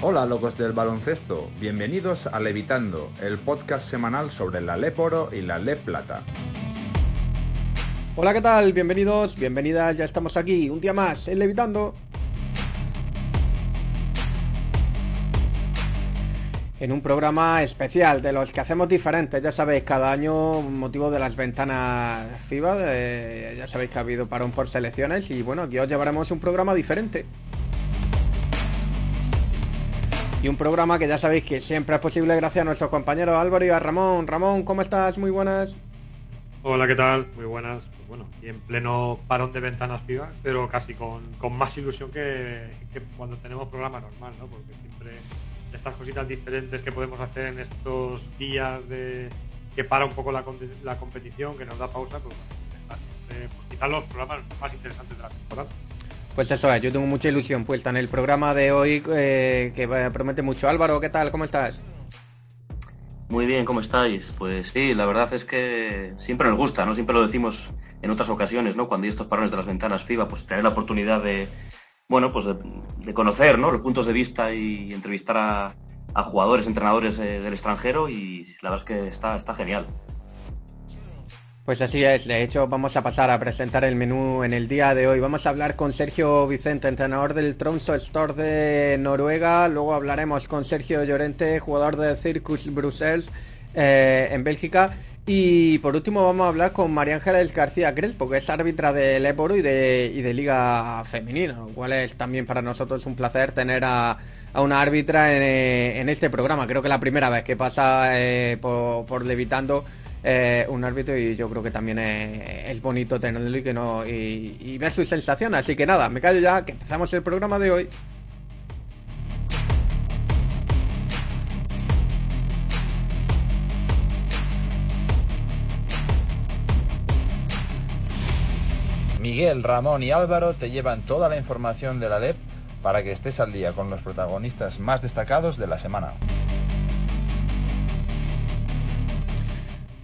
Hola locos del baloncesto, bienvenidos a Levitando, el podcast semanal sobre la LEP Oro y la LEP Plata. Hola, ¿qué tal? Bienvenidos, bienvenidas, ya estamos aquí, un día más en Levitando. En un programa especial de los que hacemos diferentes, ya sabéis, cada año motivo de las ventanas FIBA, ya sabéis que ha habido parón por selecciones y bueno, aquí os llevaremos un programa diferente. Y un programa que ya sabéis que siempre es posible gracias a nuestros compañeros Álvaro y a Ramón. Ramón, ¿cómo estás? Muy buenas. Hola, ¿qué tal? Muy buenas. Pues bueno, y en pleno parón de ventanas FIBA, pero casi con, más ilusión que, cuando tenemos programa normal, ¿no? Porque siempre estas cositas diferentes que podemos hacer en estos días de que para un poco la, competición, que nos da pausa, pues, pues quizás los programas más interesantes de la temporada. Pues eso es, yo tengo mucha ilusión puesta en el programa de hoy eh, que promete mucho. Álvaro, ¿qué tal? ¿Cómo estás? Muy bien, ¿cómo estáis? Pues sí, la verdad es que siempre nos gusta, ¿no? Siempre lo decimos en otras ocasiones, ¿no? Cuando hay estos parones de las ventanas FIBA, pues tener la oportunidad de, bueno, pues de, conocer, ¿no? Los puntos de vista y entrevistar a, jugadores, entrenadores eh, del extranjero y la verdad es que está, está genial. Pues así es, de hecho vamos a pasar a presentar el menú en el día de hoy. Vamos a hablar con Sergio Vicente, entrenador del Tromso Store de Noruega. Luego hablaremos con Sergio Llorente, jugador de Circus Brussels eh, en Bélgica. Y por último vamos a hablar con María Ángela García Crespo, que es árbitra del Éboro y de, Liga Femenina, lo cual es también para nosotros un placer tener a, una árbitra en, este programa. Creo que la primera vez que pasa eh, por, por Levitando eh, un árbitro y yo creo que también es, bonito tenerlo y que no y, ver su sensación así que nada me callo ya que empezamos el programa de hoy Miguel, Ramón y Álvaro te llevan toda la información de la LEP para que estés al día con los protagonistas más destacados de la semana.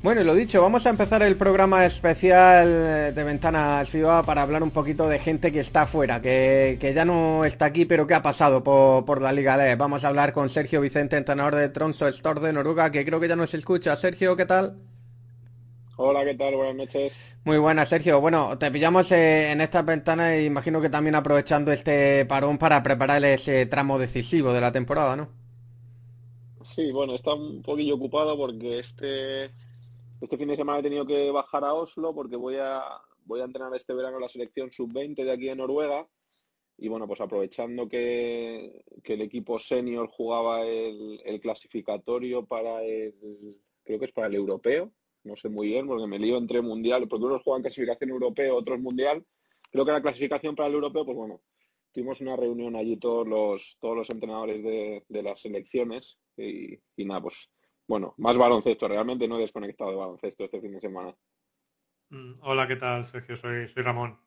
Bueno, y lo dicho, vamos a empezar el programa especial de Ventanas FIBA para hablar un poquito de gente que está afuera, que, ya no está aquí, pero que ha pasado por, la Liga LE. Vamos a hablar con Sergio Vicente, entrenador de Tronso Store de Noruega, que creo que ya nos escucha. Sergio, ¿qué tal? Hola, ¿qué tal? Buenas noches. Muy buenas, Sergio. Bueno, te pillamos eh, en estas ventanas e imagino que también aprovechando este parón para preparar ese tramo decisivo de la temporada, ¿no? Sí, bueno, está un poquillo ocupado porque este este fin de semana he tenido que bajar a Oslo porque voy a, voy a entrenar este verano la selección sub-20 de aquí de Noruega. Y bueno, pues aprovechando que, el equipo senior jugaba el, clasificatorio para el, creo que es para el europeo, no sé muy bien, porque me lío entre mundial, porque unos juegan clasificación europeo, otros mundial. Creo que la clasificación para el europeo, pues bueno, tuvimos una reunión allí todos los, todos los entrenadores de, las selecciones y, y nada, pues bueno, más baloncesto. Realmente no he desconectado de baloncesto este fin de semana. Mm, hola, ¿qué tal, Sergio? Soy, soy Ramón.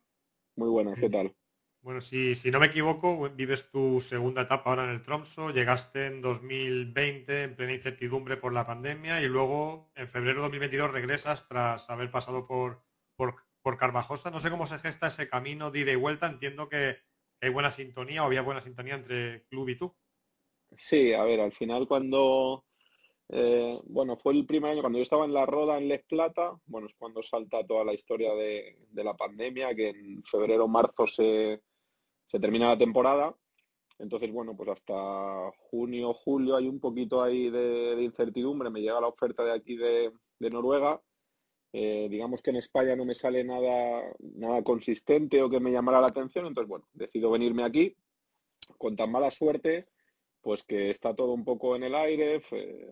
Muy buenas, ¿qué tal? Bueno, si, si no me equivoco, vives tu segunda etapa ahora en el Tromso. Llegaste en 2020 en plena incertidumbre por la pandemia y luego en febrero de 2022 regresas tras haber pasado por, por, por Carvajosa. No sé cómo se gesta ese camino de ida y vuelta. Entiendo que hay buena sintonía o había buena sintonía entre club y tú. Sí, a ver, al final cuando eh, bueno, fue el primer año cuando yo estaba en la Roda en Les Plata, bueno, es cuando salta toda la historia de, la pandemia, que en febrero marzo se, termina la temporada. Entonces, bueno, pues hasta junio, julio hay un poquito ahí de, incertidumbre. Me llega la oferta de aquí de, Noruega. Eh, digamos que en España no me sale nada, nada consistente o que me llamara la atención. Entonces, bueno, decido venirme aquí con tan mala suerte pues que está todo un poco en el aire.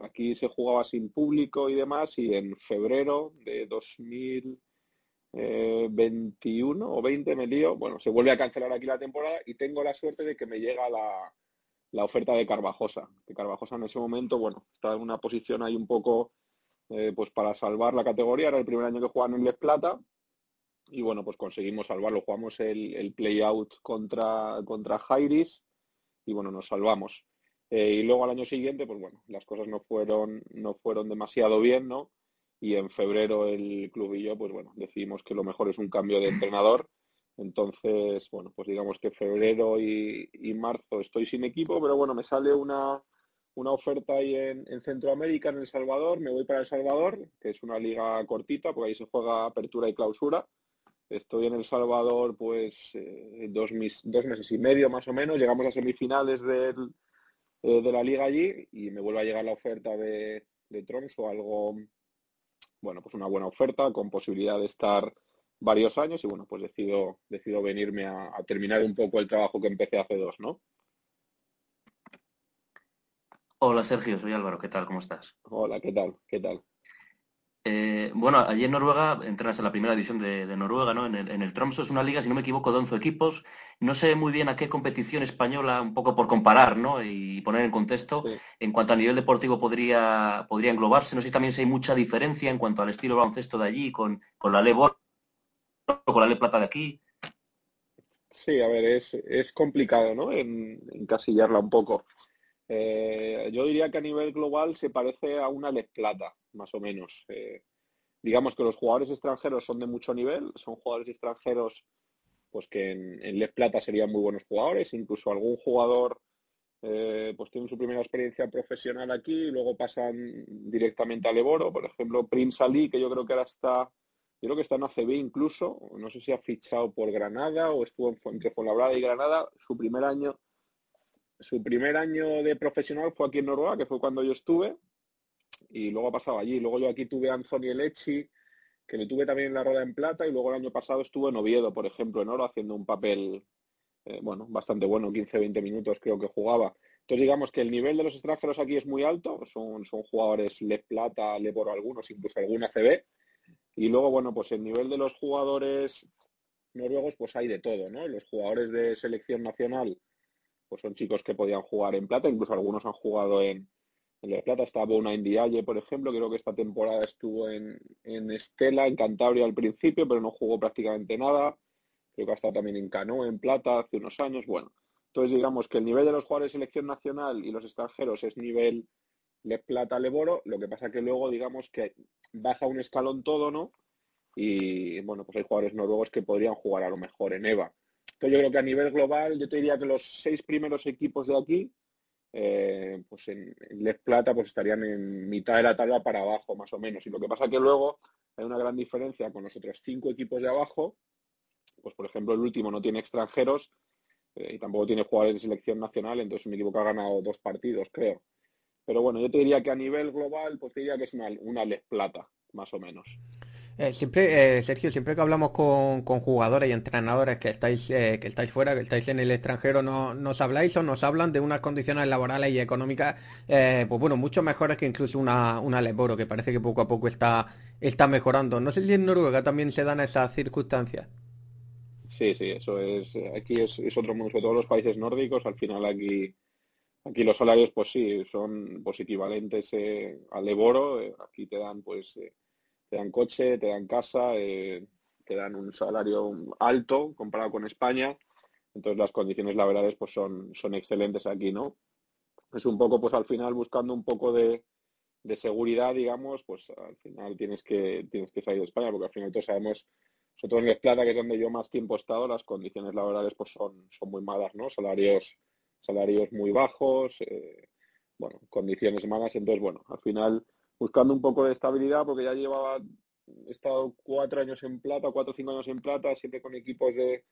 Aquí se jugaba sin público y demás y en febrero de 2021 o 20 me lío, bueno, se vuelve a cancelar aquí la temporada y tengo la suerte de que me llega la, oferta de Carvajosa. Que Carvajosa en ese momento, bueno, está en una posición ahí un poco eh, pues para salvar la categoría. Era el primer año que jugaban en Les Plata y bueno, pues conseguimos salvarlo. Jugamos el, el play out contra, contra Jairis y bueno, nos salvamos. Eh, y luego al año siguiente, pues bueno, las cosas no fueron, no fueron demasiado bien, ¿no? Y en febrero el club y yo, pues bueno, decidimos que lo mejor es un cambio de entrenador Entonces, bueno, pues digamos que febrero y, marzo estoy sin equipo, pero bueno, me sale una, una oferta ahí en, Centroamérica, en El Salvador, me voy para El Salvador, que es una liga cortita, porque ahí se juega apertura y clausura. Estoy en El Salvador pues eh, dos, dos meses y medio más o menos, llegamos a semifinales del, de la liga allí y me vuelve a llegar la oferta de, de o algo, bueno, pues una buena oferta con posibilidad de estar varios años y bueno, pues decido, decido venirme a, terminar un poco el trabajo que empecé hace dos, ¿no? Hola Sergio, soy Álvaro, ¿qué tal? ¿Cómo estás? Hola, ¿qué tal? ¿Qué tal? Eh, bueno, allí en Noruega entras en la primera división de, Noruega, ¿no? En el, en el, Tromso es una liga, si no me equivoco, de 11 equipos. No sé muy bien a qué competición española, un poco por comparar, ¿no? Y poner en contexto, en cuanto a nivel deportivo podría, podría englobarse. No sé si también si hay mucha diferencia en cuanto al estilo baloncesto de allí con, con la Lebor con la Le Plata de aquí. Sí, a ver, es, es complicado, ¿no? En, encasillarla un poco. Eh, yo diría que a nivel global se parece a una Les Plata, más o menos. Eh, digamos que los jugadores extranjeros son de mucho nivel, son jugadores extranjeros pues que en, en Les Plata serían muy buenos jugadores, incluso algún jugador eh, pues tiene su primera experiencia profesional aquí y luego pasan directamente a Leboro, por ejemplo, Prince Ali, que yo creo que ahora está yo creo que está en ACB incluso, no sé si ha fichado por Granada o estuvo entre Fuenlabrada y Granada, su primer año, su primer año de profesional fue aquí en Noruega, que fue cuando yo estuve, y luego ha pasado allí. Luego yo aquí tuve a Anthony Lechi, que le tuve también en la Roda en Plata, y luego el año pasado estuve en Oviedo, por ejemplo, en Oro, haciendo un papel, eh, bueno, bastante bueno, 15-20 minutos creo que jugaba. Entonces digamos que el nivel de los extranjeros aquí es muy alto, son, son jugadores Le Plata, Leboro algunos, incluso algún ACB, y luego, bueno, pues el nivel de los jugadores noruegos, pues hay de todo, ¿no? Los jugadores de selección nacional, pues son chicos que podían jugar en plata, incluso algunos han jugado en, en la plata. Está Bona Indiaye, por ejemplo, creo que esta temporada estuvo en, en Estela, en Cantabria al principio, pero no jugó prácticamente nada. Creo que ha estado también en Cano, en plata, hace unos años. Bueno, entonces digamos que el nivel de los jugadores de selección nacional y los extranjeros es nivel Le Plata, Leboro. Lo que pasa que luego, digamos que baja un escalón todo, ¿no? Y bueno, pues hay jugadores noruegos que podrían jugar a lo mejor en EVA. Entonces yo creo que a nivel global, yo te diría que los seis primeros equipos de aquí, eh, pues en, Les Plata, pues estarían en mitad de la tabla para abajo, más o menos. Y lo que pasa que luego hay una gran diferencia con los otros cinco equipos de abajo. Pues por ejemplo, el último no tiene extranjeros eh, y tampoco tiene jugadores de selección nacional, entonces un equipo que ha ganado dos partidos, creo. Pero bueno, yo te diría que a nivel global, pues te diría que es una, una Les Plata, más o menos. Eh, siempre, eh, Sergio, siempre que hablamos con, con jugadores y entrenadores que estáis, eh, que estáis fuera, que estáis en el extranjero, no, nos habláis o nos hablan de unas condiciones laborales y económicas, pues bueno, mucho mejores que incluso una, una Leboro, que parece que poco a poco está, está mejorando. No sé si en Noruega también se dan esas circunstancias. Sí, sí, eso es, aquí es, es otro mundo, sobre todo los países nórdicos, al final aquí Aquí los salarios, pues sí, son pues equivalentes eh, al Eboro. Eh, aquí te dan, pues, eh, te dan coche, te dan casa, te dan un salario alto comparado con España. Entonces las condiciones laborales, pues, son, son excelentes aquí, ¿no? Es un poco, pues, al final buscando un poco de, de seguridad, digamos, pues, al final tienes que tienes que salir de España, porque al final todos sabemos, sobre todo en Les Plata, que es donde yo más tiempo he estado, las condiciones laborales, pues, son, son muy malas, ¿no? Salarios salarios muy bajos, eh, bueno, condiciones malas. Entonces, bueno, al final buscando un poco de estabilidad, porque ya llevaba, he estado cuatro años en plata, cuatro o cinco años en plata, siempre con equipos de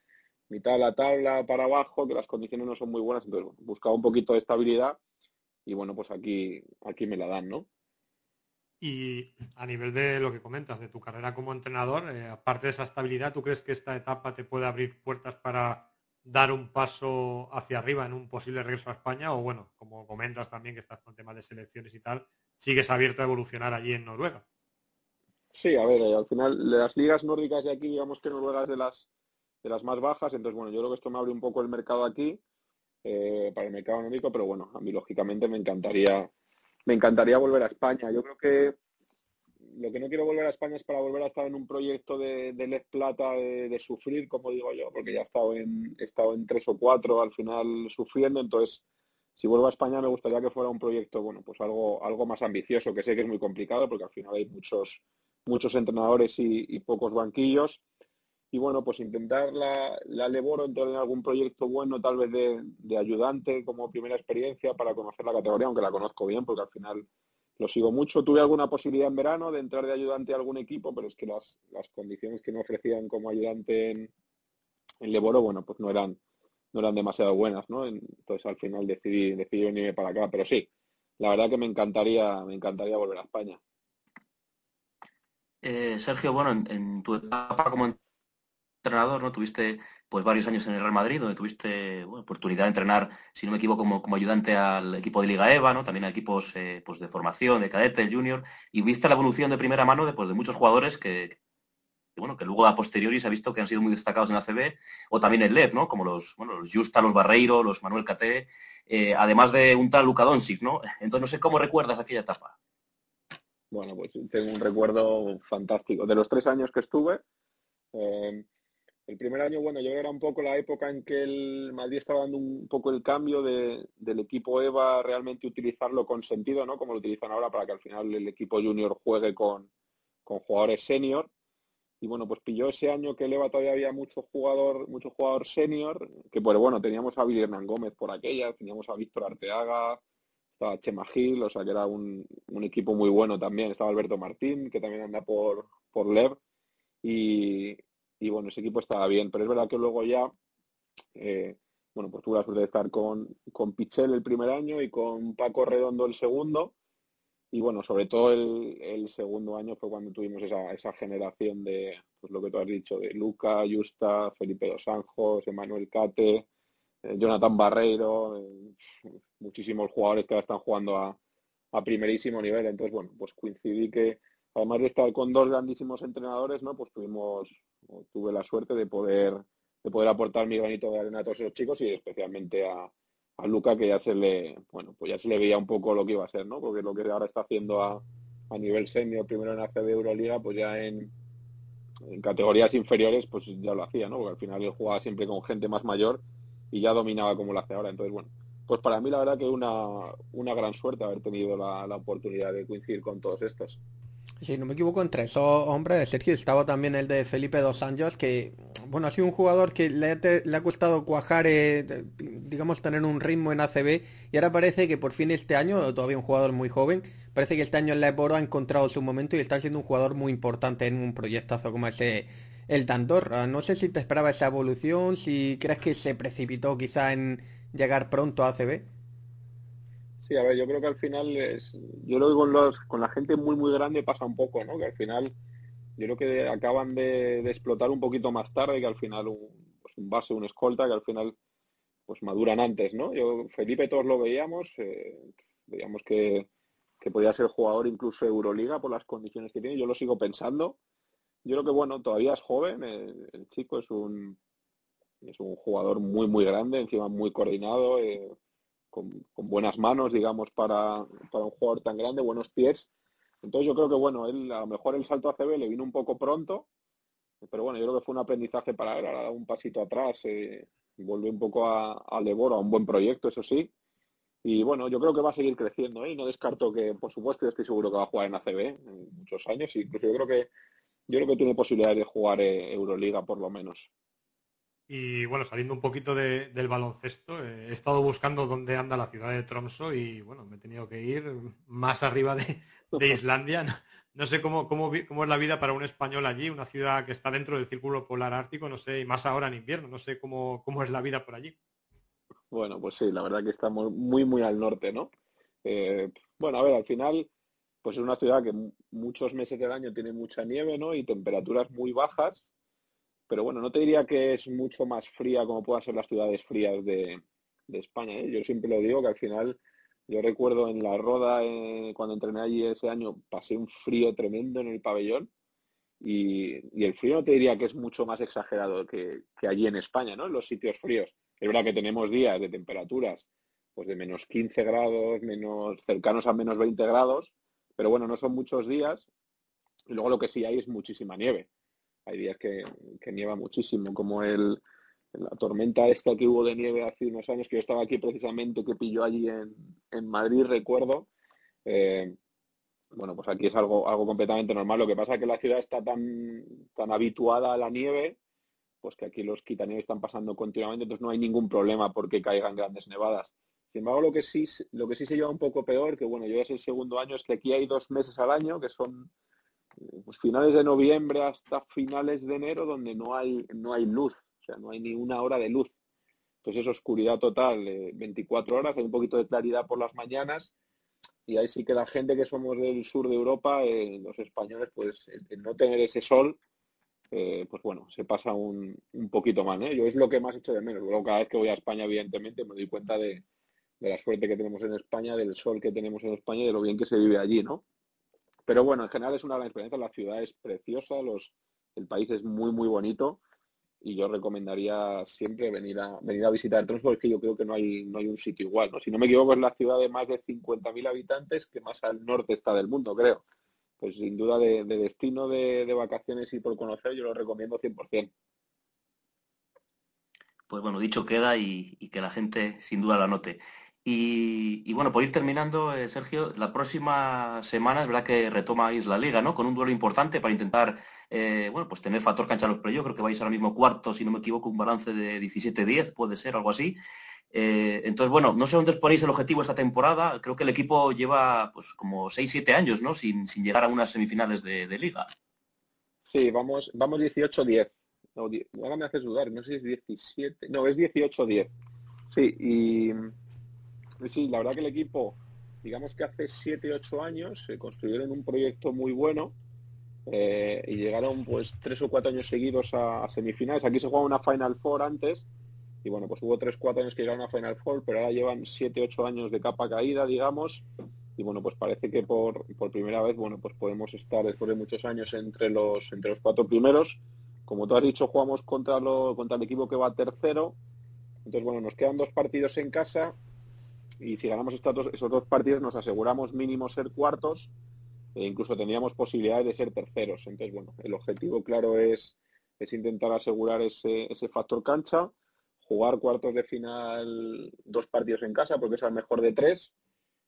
mitad de la tabla para abajo, que las condiciones no son muy buenas. Entonces, buscaba un poquito de estabilidad y bueno, pues aquí, aquí me la dan, ¿no? Y a nivel de lo que comentas, de tu carrera como entrenador, eh, aparte de esa estabilidad, ¿tú crees que esta etapa te puede abrir puertas para dar un paso hacia arriba en un posible regreso a España o bueno, como comentas también que estás con temas de selecciones y tal, sigues abierto a evolucionar allí en Noruega. Sí, a ver, eh, al final las ligas nórdicas de aquí, digamos que Noruega es de las de las más bajas, entonces bueno, yo creo que esto me abre un poco el mercado aquí eh, para el mercado nórdico, pero bueno, a mí lógicamente me encantaría me encantaría volver a España. Yo creo que lo que no quiero volver a España es para volver a estar en un proyecto de, de Plata de, sufrir, como digo yo, porque ya he estado, en, he estado en tres o cuatro al final sufriendo, entonces si vuelvo a España me gustaría que fuera un proyecto, bueno, pues algo, algo más ambicioso, que sé que es muy complicado porque al final hay muchos, muchos entrenadores y, pocos banquillos. y bueno, pues intentar la, la Leboro entrar en algún proyecto bueno, tal vez de, de, ayudante como primera experiencia para conocer la categoría, aunque la conozco bien, porque al final lo sigo mucho. Tuve alguna posibilidad en verano de entrar de ayudante a algún equipo, pero es que las, las condiciones que me ofrecían como ayudante en, en Leboro, bueno, pues no eran, no eran demasiado buenas, ¿no? Entonces al final decidí, decidí venirme para acá, pero sí, la verdad que me encantaría, me encantaría volver a España. Eh, Sergio, bueno, en, tu etapa como entrenador, ¿no? Tuviste pues varios años en el Real Madrid, donde tuviste oportunidad de entrenar, si no me equivoco, como, como, ayudante al equipo de Liga EVA, ¿no? También a equipos eh, pues de formación, de cadete, junior, y viste la evolución de primera mano de, pues, de muchos jugadores que, bueno, que luego a posteriori se ha visto que han sido muy destacados en la CB, o también en LEV, ¿no? Como los, bueno, los Justa, los Barreiro, los Manuel Cate, eh, además de un tal Luka Doncic, ¿no? Entonces no sé cómo recuerdas aquella etapa. Bueno, pues tengo un recuerdo fantástico. De los tres años que estuve, eh, el primer año, bueno, yo era un poco la época en que el Madrid estaba dando un poco el cambio de, del equipo EVA realmente utilizarlo con sentido, ¿no? Como lo utilizan ahora para que al final el equipo junior juegue con, con jugadores senior. Y bueno, pues pilló ese año que el todavía había mucho jugador, mucho jugador senior, que pues bueno, teníamos a Billy Gómez por aquella, teníamos a Víctor Arteaga, estaba Chema Gil, o sea que era un, un, equipo muy bueno también, estaba Alberto Martín, que también anda por, por LEV. Y, y bueno, ese equipo estaba bien, pero es verdad que luego ya, eh, bueno, pues tuve la suerte de estar con, con Pichel el primer año y con Paco Redondo el segundo, y bueno, sobre todo el, segundo año fue cuando tuvimos esa, esa generación de, pues lo que tú has dicho, de Luca, Justa, Felipe Dos Anjos, Emanuel Cate, eh, Jonathan Barreiro, eh, muchísimos jugadores que ahora están jugando a, a primerísimo nivel, entonces bueno, pues coincidí que además de estar con dos grandísimos entrenadores, ¿no? Pues tuvimos, tuve la suerte de poder, de poder aportar mi granito de arena a todos esos chicos y especialmente a, a Luca que ya se le, bueno, pues ya se le veía un poco lo que iba a ser, ¿no? Porque lo que ahora está haciendo a, a nivel senior, primero en ACB Euroliga, pues ya en, en categorías inferiores, pues ya lo hacía, ¿no? Porque al final él jugaba siempre con gente más mayor y ya dominaba como lo hace ahora. Entonces, bueno, pues para mí la verdad que una, una gran suerte haber tenido la, la oportunidad de coincidir con todos estos. Si no me equivoco, entre esos hombres de Sergio estaba también el de Felipe Dos Anjos, que, bueno, ha sido un jugador que le ha, te, le ha costado cuajar, eh, digamos, tener un ritmo en ACB, y ahora parece que por fin este año, todavía un jugador muy joven, parece que este año en la ha encontrado su momento y está siendo un jugador muy importante en un proyectazo como ese el Dandorra. No sé si te esperaba esa evolución, si crees que se precipitó quizá en llegar pronto a ACB. Sí, a ver, yo creo que al final es, yo creo que con los, con la gente muy muy grande pasa un poco, ¿no? Que al final yo creo que acaban de, explotar un poquito más tarde, que al final un, pues un base, un escolta, que al final pues maduran antes, ¿no? Yo, Felipe todos lo veíamos, eh, veíamos que, que podía ser jugador incluso Euroliga por las condiciones que tiene, yo lo sigo pensando. Yo creo que bueno, todavía es joven, el, el chico es un es un jugador muy muy grande, encima muy coordinado, eh, con, con, buenas manos, digamos, para, para, un jugador tan grande, buenos pies. Entonces yo creo que, bueno, él a lo mejor el salto a CB le vino un poco pronto, pero bueno, yo creo que fue un aprendizaje para él, un pasito atrás eh, y volvió un poco a, Leboro, a un buen proyecto, eso sí. Y bueno, yo creo que va a seguir creciendo, ¿eh? Y no descarto que, por supuesto, yo estoy seguro que va a jugar en ACB en muchos años, incluso yo creo que yo creo que tiene posibilidades de jugar eh, Euroliga por lo menos. Y bueno, saliendo un poquito de, del baloncesto, eh, he estado buscando dónde anda la ciudad de Tromso y bueno, me he tenido que ir más arriba de, de Islandia. No, no, sé cómo, cómo, cómo es la vida para un español allí, una ciudad que está dentro del círculo polar ártico, no sé, y más ahora en invierno, no sé cómo, cómo es la vida por allí. Bueno, pues sí, la verdad que estamos muy, muy al norte, ¿no? Eh, bueno, a ver, al final, pues es una ciudad que muchos meses del año tiene mucha nieve, ¿no? Y temperaturas muy bajas pero bueno, no te diría que es mucho más fría como puedan ser las ciudades frías de, España. ¿eh? Yo siempre lo digo que al final, yo recuerdo en la Roda, eh, cuando entrené allí ese año, pasé un frío tremendo en el pabellón y, y, el frío no te diría que es mucho más exagerado que, que allí en España, ¿no? En los sitios fríos. Es verdad que tenemos días de temperaturas pues de menos 15 grados, menos cercanos a menos 20 grados, pero bueno, no son muchos días. Y luego lo que sí hay es muchísima nieve hay días que, nieva muchísimo, como el, la tormenta esta que hubo de nieve hace unos años, que yo estaba aquí precisamente, que pilló allí en, en Madrid, recuerdo. Eh, bueno, pues aquí es algo, algo completamente normal. Lo que pasa es que la ciudad está tan, tan habituada a la nieve pues que aquí los quitanieves están pasando continuamente, entonces no hay ningún problema porque caigan grandes nevadas. Sin embargo, lo que sí, lo que sí se lleva un poco peor, que bueno, yo ya es el segundo año, es que aquí hay dos meses al año, que son pues, finales de noviembre hasta finales de enero, donde no hay, no hay luz, o sea, no hay ni una hora de luz. Entonces es oscuridad total, 24 horas, hay un poquito de claridad por las mañanas, y ahí sí que la gente que somos del sur de Europa, eh, los españoles, pues el, no tener ese sol, eh, pues bueno, se pasa un, un poquito mal. ¿eh? Yo es lo que más hecho de menos. Luego cada vez que voy a España, evidentemente, me doy cuenta de, de la suerte que tenemos en España, del sol que tenemos en España y de lo bien que se vive allí, ¿no? Pero bueno, en general es una gran experiencia, la ciudad es preciosa, los, el país es muy, muy bonito y yo recomendaría siempre venir a venir a visitar Tromsø porque yo creo que no hay no hay un sitio igual, ¿no? Si no me equivoco es la ciudad de más de 50.000 habitantes que más al norte está del mundo, creo. Pues sin duda de, destino de, de, vacaciones y por conocer yo lo recomiendo 100% pues bueno, dicho queda y, y, que la gente sin duda la note. Y, bueno, por ir terminando, eh, Sergio, la próxima semana es verdad que retomáis la liga, ¿no? Con un duelo importante para intentar, eh, bueno, pues tener factor cancha a los yo Creo que vais ahora mismo cuarto, si no me equivoco, un balance de 17-10, puede ser, algo así. Eh, entonces, bueno, no sé dónde os ponéis el objetivo esta temporada. Creo que el equipo lleva pues como 6-7 años, ¿no? Sin, sin, llegar a unas semifinales de, de liga. Sí, vamos, vamos 18-10. No, ahora me haces dudar, no sé si es 17. No, es 18-10. Sí, y Sí, la verdad que el equipo, digamos que hace 7, 8 años se construyeron un proyecto muy bueno eh, y llegaron pues tres o cuatro años seguidos a, semifinales. Aquí se jugaba una Final Four antes y bueno, pues hubo 3, 4 años que llegaron a Final Four, pero ahora llevan 7, 8 años de capa caída, digamos. Y bueno, pues parece que por, por primera vez, bueno, pues podemos estar después de muchos años entre los, entre los cuatro primeros. Como tú has dicho, jugamos contra, lo, contra el equipo que va tercero. Entonces, bueno, nos quedan dos partidos en casa y si ganamos estos dos, esos dos partidos nos aseguramos mínimo ser cuartos e incluso tendríamos posibilidades de ser terceros. Entonces, bueno, el objetivo claro es, es intentar asegurar ese, ese factor cancha, jugar cuartos de final dos partidos en casa porque es el mejor de tres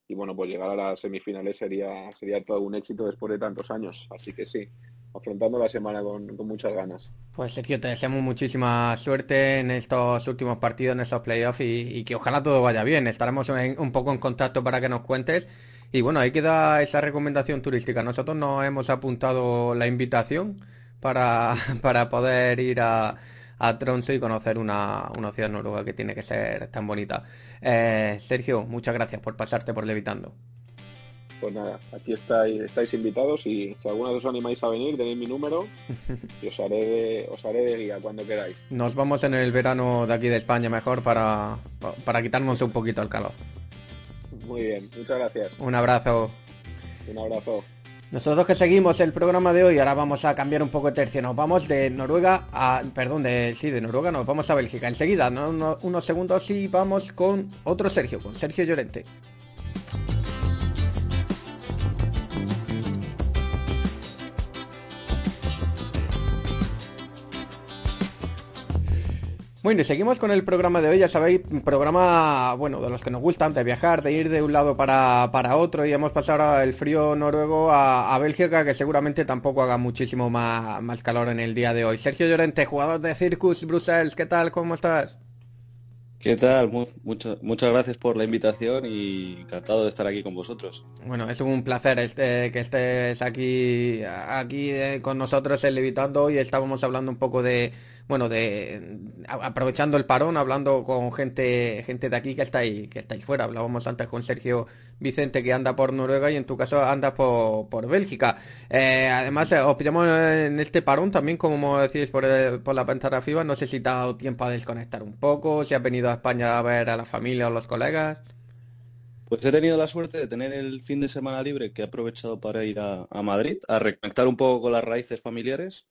y bueno, pues llegar a las semifinales sería, sería todo un éxito después de tantos años. Así que sí, afrontando la semana con, muchas ganas. Pues Sergio, te deseamos muchísima suerte en estos últimos partidos, en estos playoffs y, que ojalá todo vaya bien. Estaremos un poco en contacto para que nos cuentes. Y bueno, ahí queda esa recomendación turística. Nosotros nos hemos apuntado la invitación para, para poder ir a, a y conocer una, una, ciudad noruega que tiene que ser tan bonita. Eh, Sergio, muchas gracias por pasarte por Levitando. Pues nada, aquí estáis, estáis invitados y si alguna vez os animáis a venir, tenéis mi número y os haré, de, os haré de guía cuando queráis. Nos vamos en el verano de aquí de España mejor para, para quitarnos un poquito el calor. Muy bien, muchas gracias. Un abrazo. Un abrazo. Nosotros que seguimos el programa de hoy, ahora vamos a cambiar un poco de tercio. Nos vamos de Noruega a. Perdón, de sí, de Noruega nos vamos a Bélgica. Enseguida, ¿no? unos segundos y vamos con otro Sergio, con Sergio Llorente. Bueno, y seguimos con el programa de hoy, ya sabéis, programa, bueno, de los que nos gustan, de viajar, de ir de un lado para, para otro, y hemos pasado el frío noruego a, Bélgica, que seguramente tampoco haga muchísimo más, más calor en el día de hoy. Sergio Llorente, jugador de Circus Brussels, ¿qué tal? ¿Cómo estás? ¿Qué tal? muchas gracias por la invitación y encantado de estar aquí con vosotros. Bueno, es un placer este, que estés aquí, aquí eh, con nosotros en Levitando. Hoy estábamos hablando un poco de, bueno, de aprovechando el parón, hablando con gente, gente de aquí que estáis, que estáis fuera. Hablábamos antes con Sergio Vicente que anda por Noruega y en tu caso anda por, por Bélgica. Eh, además, eh, os pillamos en este parón también, como decís, por, por la ventana FIBA. No sé si te ha dado tiempo a desconectar un poco, si has venido a España a ver a la familia o los colegas. Pues he tenido la suerte de tener el fin de semana libre que he aprovechado para ir a, a Madrid, a reconectar un poco con las raíces familiares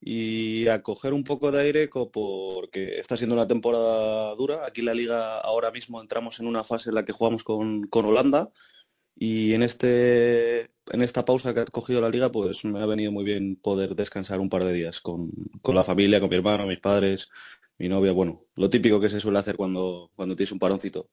y a coger un poco de aire porque está siendo una temporada dura. Aquí en la liga ahora mismo entramos en una fase en la que jugamos con, Holanda y en, este, en esta pausa que ha cogido la liga pues me ha venido muy bien poder descansar un par de días con, la familia, con mi hermano, mis padres, mi novia, bueno, lo típico que se suele hacer cuando, cuando tienes un paroncito.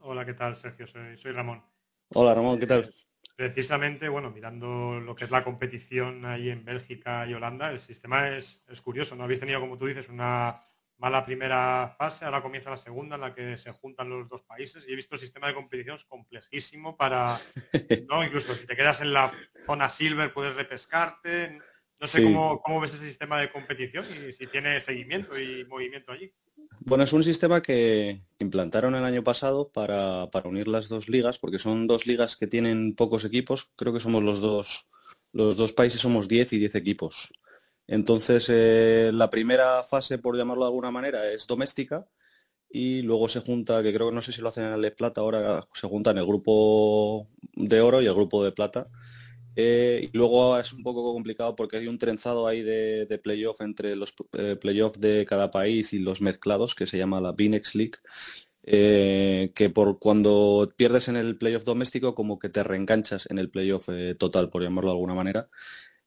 Hola, ¿qué tal, Sergio? Soy, Ramón. Hola, Ramón, ¿qué tal? Precisamente, bueno, mirando lo que es la competición ahí en Bélgica y Holanda, el sistema es, es curioso. No habéis tenido, como tú dices, una mala primera fase, ahora comienza la segunda en la que se juntan los dos países y he visto el sistema de competición es complejísimo para, ¿no? Incluso si te quedas en la zona silver puedes repescarte. No sé cómo, cómo, ves ese sistema de competición y si tiene seguimiento y movimiento allí. Bueno, es un sistema que implantaron el año pasado para, unir las dos ligas, porque son dos ligas que tienen pocos equipos. Creo que somos los dos, los dos países somos 10 y 10 equipos. Entonces, eh, la primera fase, por llamarlo de alguna manera, es doméstica y luego se junta, que creo que no sé si lo hacen en el de plata, ahora se juntan el grupo de oro y el grupo de plata. Eh, y luego es un poco complicado porque hay un trenzado ahí de, de playoff entre los eh, playoffs de cada país y los mezclados, que se llama la Binex League. que por cuando pierdes en el playoff doméstico como que te reenganchas en el playoff total, por llamarlo de alguna manera.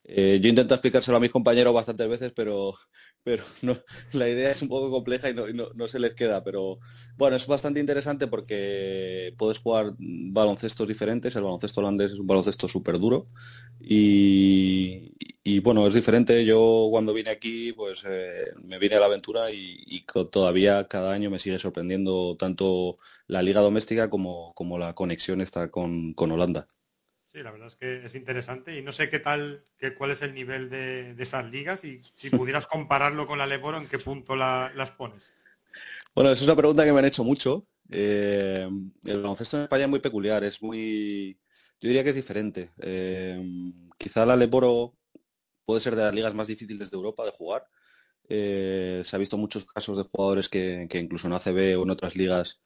Eh, yo intento explicárselo a mis compañeros bastantes veces, pero, pero no, la idea es un poco compleja y, no, no, se les queda. Pero bueno, es bastante interesante porque puedes jugar baloncestos diferentes. El baloncesto holandés es un baloncesto súper duro. Y, y, bueno, es diferente. Yo cuando vine aquí, pues eh, me vine a la aventura y, todavía cada año me sigue sorprendiendo tanto la liga doméstica como, como la conexión está con, con Holanda. Sí, la verdad es que es interesante y no sé qué tal, qué, cuál es el nivel de, esas ligas y si pudieras compararlo con la Leboro, ¿en qué punto las pones? Bueno, es una pregunta que me han hecho mucho. Eh, el baloncesto en España es muy peculiar, es muy, yo diría que es diferente. Eh, quizá la Leboro puede ser de las ligas más difíciles de Europa de jugar. Eh, se ha visto muchos casos de jugadores que, que incluso en ACB o en otras ligas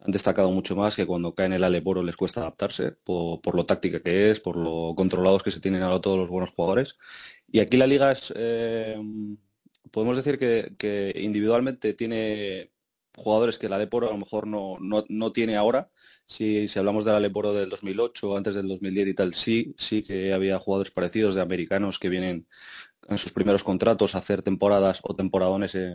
han destacado mucho más que cuando caen el Aleporo les cuesta adaptarse por, lo táctica que es, por lo controlados que se tienen ahora todos los buenos jugadores. Y aquí la liga es, eh, podemos decir que, individualmente tiene jugadores que la Aleporo a lo mejor no, no, tiene ahora. Si, si hablamos del Aleporo del 2008 antes del 2010 y tal, sí, sí que había jugadores parecidos de americanos que vienen en sus primeros contratos hacer temporadas o temporadones eh,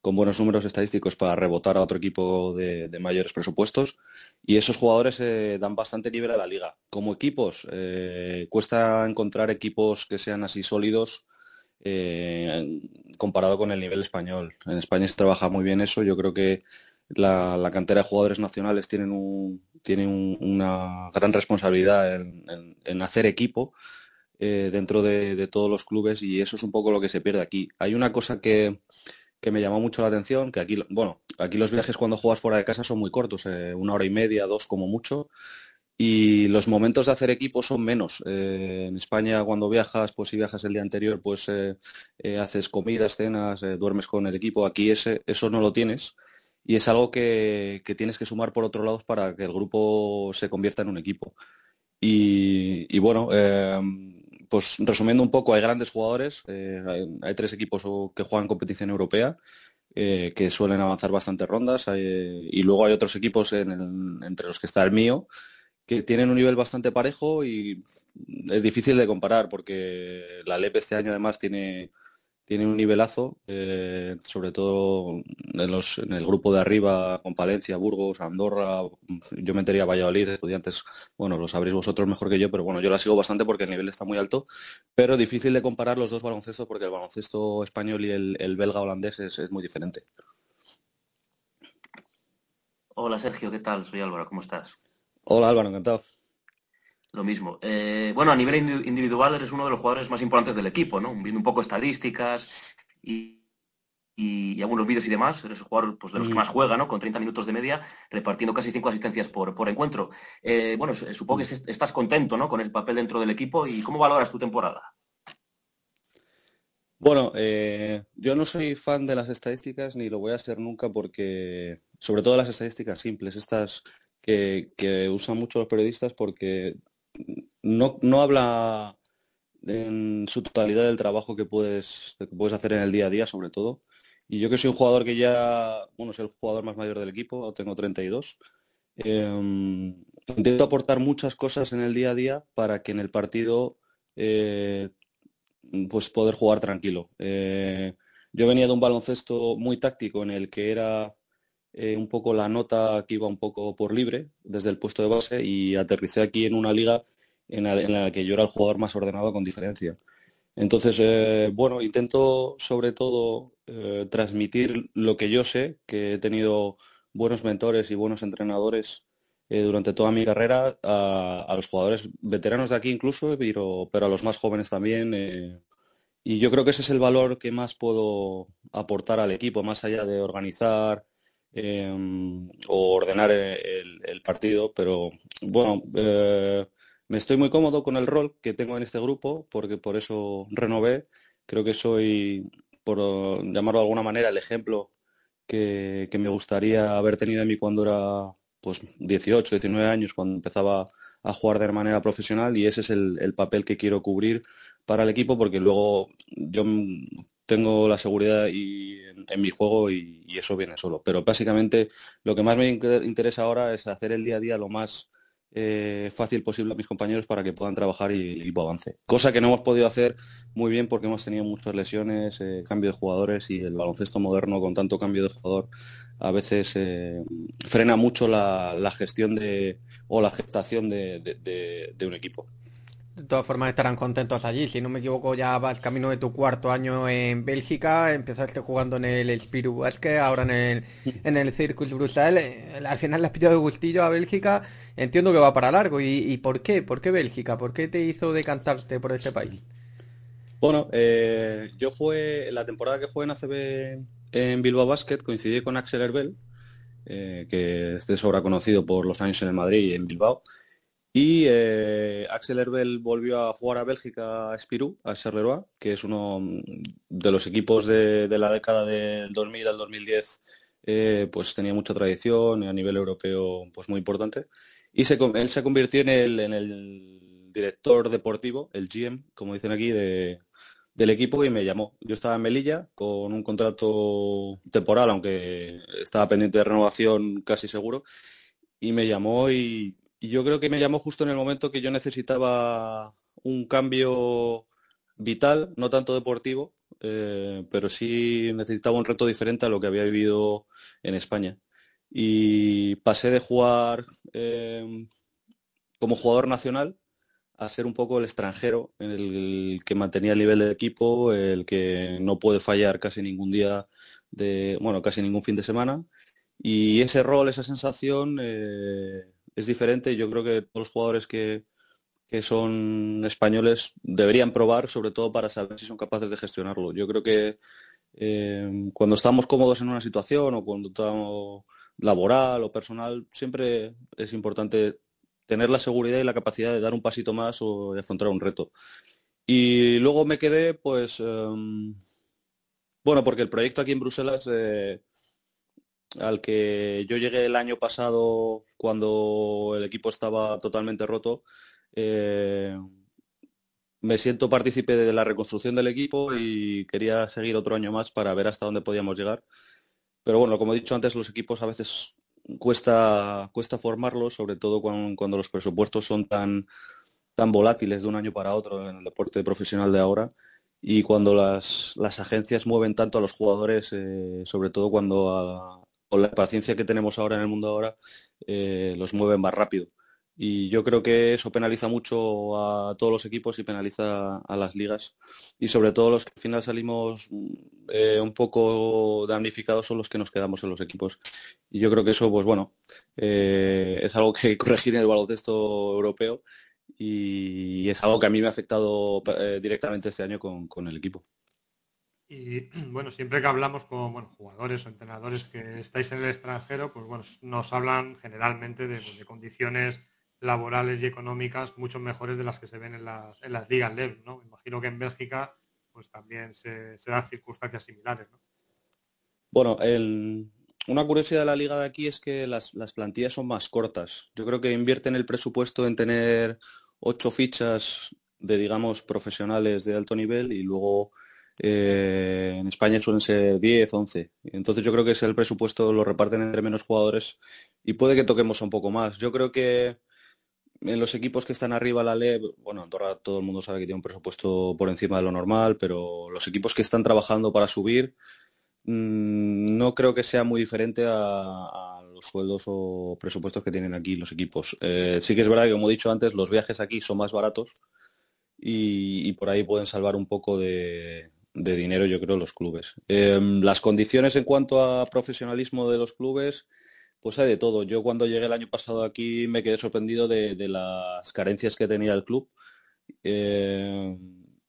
con buenos números estadísticos para rebotar a otro equipo de, mayores presupuestos y esos jugadores eh, dan bastante nivel a la liga. Como equipos, eh, cuesta encontrar equipos que sean así sólidos comparado con el nivel español. En España se trabaja muy bien eso. Yo creo que la, cantera de jugadores nacionales tienen, tienen una gran responsabilidad en hacer equipo eh, dentro de, todos los clubes y eso es un poco lo que se pierde aquí. Hay una cosa que, me llamó mucho la atención, que aquí, bueno, aquí los viajes cuando juegas fuera de casa son muy cortos, eh, una hora y media, dos como mucho, y los momentos de hacer equipo son menos. Eh, en España cuando viajas, pues si viajas el día anterior, pues haces comidas, cenas, duermes con el equipo, aquí ese, eso no lo tienes. Y es algo que, que tienes que sumar por otro lado para que el grupo se convierta en un equipo. Y bueno, pues resumiendo un poco, hay grandes jugadores, eh, hay, tres equipos que juegan competición europea, eh, que suelen avanzar bastantes rondas, y luego hay otros equipos entre los que está el mío, que tienen un nivel bastante parejo y es difícil de comparar porque la LEP este año además tiene tiene un nivelazo, eh, sobre todo en, los, en, el grupo de arriba, con Palencia, Burgos, Andorra, yo metería Valladolid, estudiantes, bueno, lo sabréis vosotros mejor que yo, pero bueno, yo la sigo bastante porque el nivel está muy alto, pero difícil de comparar los dos baloncestos porque el baloncesto español y el, belga holandés es, muy diferente. Hola Sergio, ¿qué tal? Soy Álvaro, ¿cómo estás? Hola Álvaro, encantado. Lo mismo. Eh, bueno, a nivel individual eres uno de los jugadores más importantes del equipo, ¿no? Viendo un poco estadísticas y, algunos vídeos y demás, eres el jugador pues, de los que mm. más juega, ¿no? Con 30 minutos de media, repartiendo casi 5 asistencias por, por encuentro. Eh, bueno, supongo que estás contento, ¿no? Con el papel dentro del equipo y ¿cómo valoras tu temporada? Bueno, eh, yo no soy fan de las estadísticas ni lo voy a ser nunca porque, sobre todo las estadísticas simples, estas que, que usan mucho los periodistas porque no, no habla en su totalidad del trabajo que puedes, que puedes hacer en el día a día, sobre todo. Y yo que soy un jugador que ya, bueno, soy el jugador más mayor del equipo, tengo 32, eh, intento aportar muchas cosas en el día a día para que en el partido eh, pues poder jugar tranquilo. Eh, yo venía de un baloncesto muy táctico en el que era eh, un poco la nota que iba un poco por libre desde el puesto de base y aterricé aquí en una liga en la, que yo era el jugador más ordenado con diferencia. Entonces, eh, bueno, intento sobre todo eh, transmitir lo que yo sé, que he tenido buenos mentores y buenos entrenadores eh, durante toda mi carrera, a, los jugadores veteranos de aquí incluso, pero, pero a los más jóvenes también. y yo creo que ese es el valor que más puedo aportar al equipo, más allá de organizar o ordenar el, partido, pero bueno me estoy muy cómodo con el rol que tengo en este grupo, porque por eso renové. Creo que soy, por llamarlo de alguna manera, el ejemplo que, me gustaría haber tenido en mí cuando era pues 18, 19 años, cuando empezaba a jugar de manera profesional y ese es el, papel que quiero cubrir para el equipo porque luego yo tengo la seguridad y, en, mi juego y, eso viene solo. Pero básicamente lo que más me interesa ahora es hacer el día a día lo más eh, fácil posible a mis compañeros para que puedan trabajar y el equipo avance. Cosa que no hemos podido hacer muy bien porque hemos tenido muchas lesiones, eh, cambio de jugadores y el baloncesto moderno con tanto cambio de jugador a veces eh, frena mucho la, gestión de, o la gestación de un equipo. De todas formas estarán contentos allí. Si no me equivoco, ya vas camino de tu cuarto año en Bélgica. Empezaste jugando en el Spiru Basket, ahora en el, en el Circus Bruxelles. Eh, al final le has pillado de gustillo a Bélgica. Entiendo que va para largo. ¿Y, por qué? ¿Por qué Bélgica? ¿Por qué te hizo decantarte por este país? Bueno, eh, yo jugué, la temporada que jugué en ACB en Bilbao Basket, coincidí con Axel Herbel, eh, que es de sobra conocido por los años en el Madrid y en Bilbao. Y eh, Axel Herbel volvió a jugar a Bélgica a Espirú, a Charleroi, que es uno de los equipos de, la década del 2000 al 2010, eh, pues tenía mucha tradición a nivel europeo, pues muy importante. Y él se convirtió en el, en el director deportivo, el GM, como dicen aquí, de, del equipo y me llamó. Yo estaba en Melilla con un contrato temporal, aunque estaba pendiente de renovación casi seguro, y me llamó y yo creo que me llamó justo en el momento que yo necesitaba un cambio vital, no tanto deportivo, eh, pero sí necesitaba un reto diferente a lo que había vivido en España. Y pasé de jugar eh, como jugador nacional a ser un poco el extranjero, el que mantenía el nivel del equipo, el que no puede fallar casi ningún día de, bueno, casi ningún fin de semana. Y ese rol, esa sensación, eh, es diferente. Yo creo que todos los jugadores que, son españoles deberían probar, sobre todo para saber si son capaces de gestionarlo. Yo creo que eh, cuando estamos cómodos en una situación o cuando estamos laboral o personal, siempre es importante tener la seguridad y la capacidad de dar un pasito más o de afrontar un reto. Y luego me quedé, pues, em, bueno, porque el proyecto aquí en Bruselas eh, al que yo llegué el año pasado cuando el equipo estaba totalmente roto. Eh, me siento partícipe de la reconstrucción del equipo y quería seguir otro año más para ver hasta dónde podíamos llegar. Pero bueno, como he dicho antes, los equipos a veces cuesta, cuesta formarlos, sobre todo cuando, los presupuestos son tan, tan volátiles de un año para otro en el deporte profesional de ahora y cuando las, agencias mueven tanto a los jugadores, eh, sobre todo cuando a, con la paciencia que tenemos ahora en el mundo ahora, eh, los mueven más rápido. Y yo creo que eso penaliza mucho a todos los equipos y penaliza a las ligas. Y sobre todo los que al final salimos eh, un poco damnificados son los que nos quedamos en los equipos. Y yo creo que eso, pues bueno, eh, es algo que corregir en el baloncesto europeo y es algo que a mí me ha afectado directamente este año con el equipo. Y bueno, siempre que hablamos con jugadores o entrenadores que estáis en el extranjero, pues bueno, nos hablan generalmente de, condiciones laborales y económicas mucho mejores de las que se ven en las, ligas LEV, ¿no? Imagino que en Bélgica pues también se, dan circunstancias similares, ¿no? Bueno, una curiosidad de la liga de aquí es que las, las plantillas son más cortas. Yo creo que invierten el presupuesto en tener ocho fichas de, digamos, profesionales de alto nivel y luego eh, en España suelen ser 10, 11. Entonces yo creo que es el presupuesto lo reparten entre menos jugadores y puede que toquemos un poco más. Yo creo que en los equipos que están arriba la ley, bueno, Andorra todo el mundo sabe que tiene un presupuesto por encima de lo normal, pero los equipos que están trabajando para subir mm, no creo que sea muy diferente a, los sueldos o presupuestos que tienen aquí los equipos. Eh, sí que es verdad que, como he dicho antes, los viajes aquí son más baratos y, por ahí pueden salvar un poco de, dinero, yo creo, los clubes. Em, las condiciones en cuanto a profesionalismo de los clubes, pues hay de todo. Yo cuando llegué el año pasado aquí me quedé sorprendido de, las carencias que tenía el club. Eh,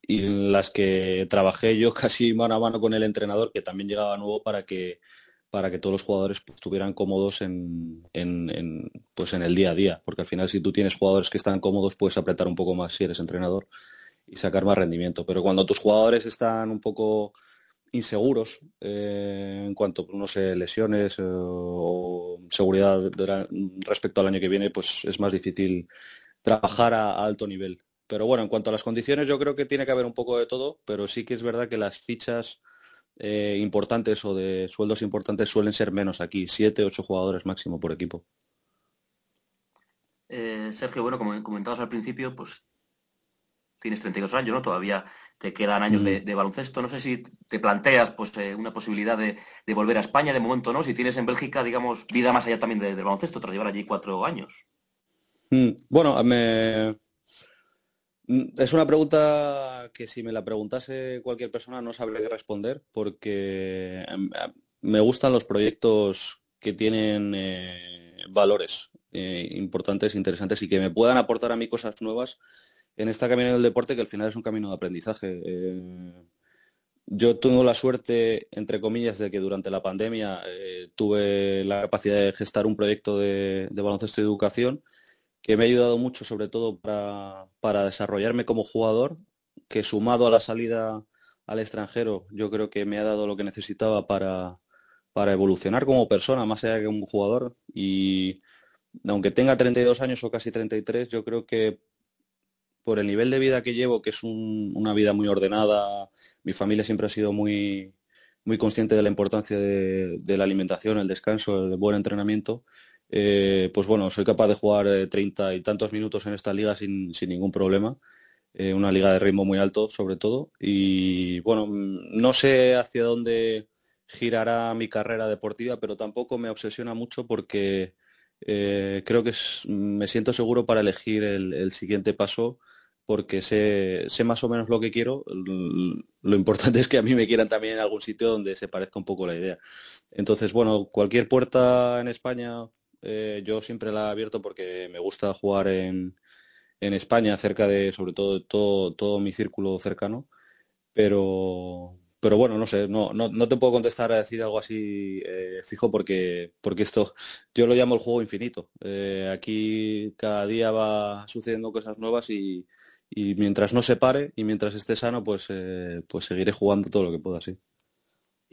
y en las que trabajé yo casi mano a mano con el entrenador, que también llegaba nuevo para que para que todos los jugadores pues, estuvieran cómodos en, pues, en el día a día, porque al final si tú tienes jugadores que están cómodos puedes apretar un poco más si eres entrenador y sacar más rendimiento, pero cuando tus jugadores están un poco inseguros eh, en cuanto, no sé, lesiones eh, o seguridad respecto al año que viene, pues es más difícil trabajar a alto nivel. Pero bueno, en cuanto a las condiciones, yo creo que tiene que haber un poco de todo, pero sí que es verdad que las fichas eh, importantes o de sueldos importantes suelen ser menos aquí, siete, ocho jugadores máximo por equipo. Sergio, bueno, como comentabas al principio, pues tienes 32 años, ¿no? Todavía te quedan años de, mm. baloncesto. No sé si te planteas pues eh, una posibilidad de, volver a España de momento, ¿no? Si tienes en Bélgica, digamos, vida más allá también del baloncesto, tras llevar allí cuatro años. Mm, bueno, me, Mm, es una pregunta que si me la preguntase cualquier persona no sabría qué responder porque em, me gustan los proyectos que tienen eh, valores eh, importantes, interesantes y que me puedan aportar a mí cosas nuevas en esta camino del deporte que al final es un camino de aprendizaje. Eh, yo tengo la suerte, entre comillas, de que durante la pandemia tuve la capacidad de gestar un proyecto de, de baloncesto y educación que me ha ayudado mucho, sobre todo para, desarrollarme como jugador, que sumado a la salida al extranjero, yo creo que me ha dado lo que necesitaba para, evolucionar como persona, más allá que como jugador. Y aunque tenga 32 años o casi 33, yo creo que por el nivel de vida que llevo, que es una vida muy ordenada, mi familia siempre ha sido muy, muy consciente de la importancia de, la alimentación, el descanso, el buen entrenamiento, eh, pues bueno, soy capaz de jugar eh, treinta y tantos minutos en esta liga sin, ningún problema. Eh, una liga de ritmo muy alto, sobre todo. Y bueno, no sé hacia dónde girará mi carrera deportiva, pero tampoco me obsesiona mucho porque creo que me siento seguro para elegir el, siguiente paso porque sé, sé, más o menos lo que quiero. Lo importante es que a mí me quieran también en algún sitio donde se parezca un poco la idea. Entonces, bueno, cualquier puerta en España eh, yo siempre la he abierto porque me gusta jugar en, en España, cerca de, sobre todo, todo, todo mi círculo cercano. Pero, pero bueno, no sé, no, no, te puedo contestar a decir algo así eh, fijo porque, porque esto yo lo llamo el juego infinito. Eh, aquí cada día va sucediendo cosas nuevas y, y, mientras no se pare y mientras esté sano, pues, pues seguiré jugando todo lo que pueda, sí.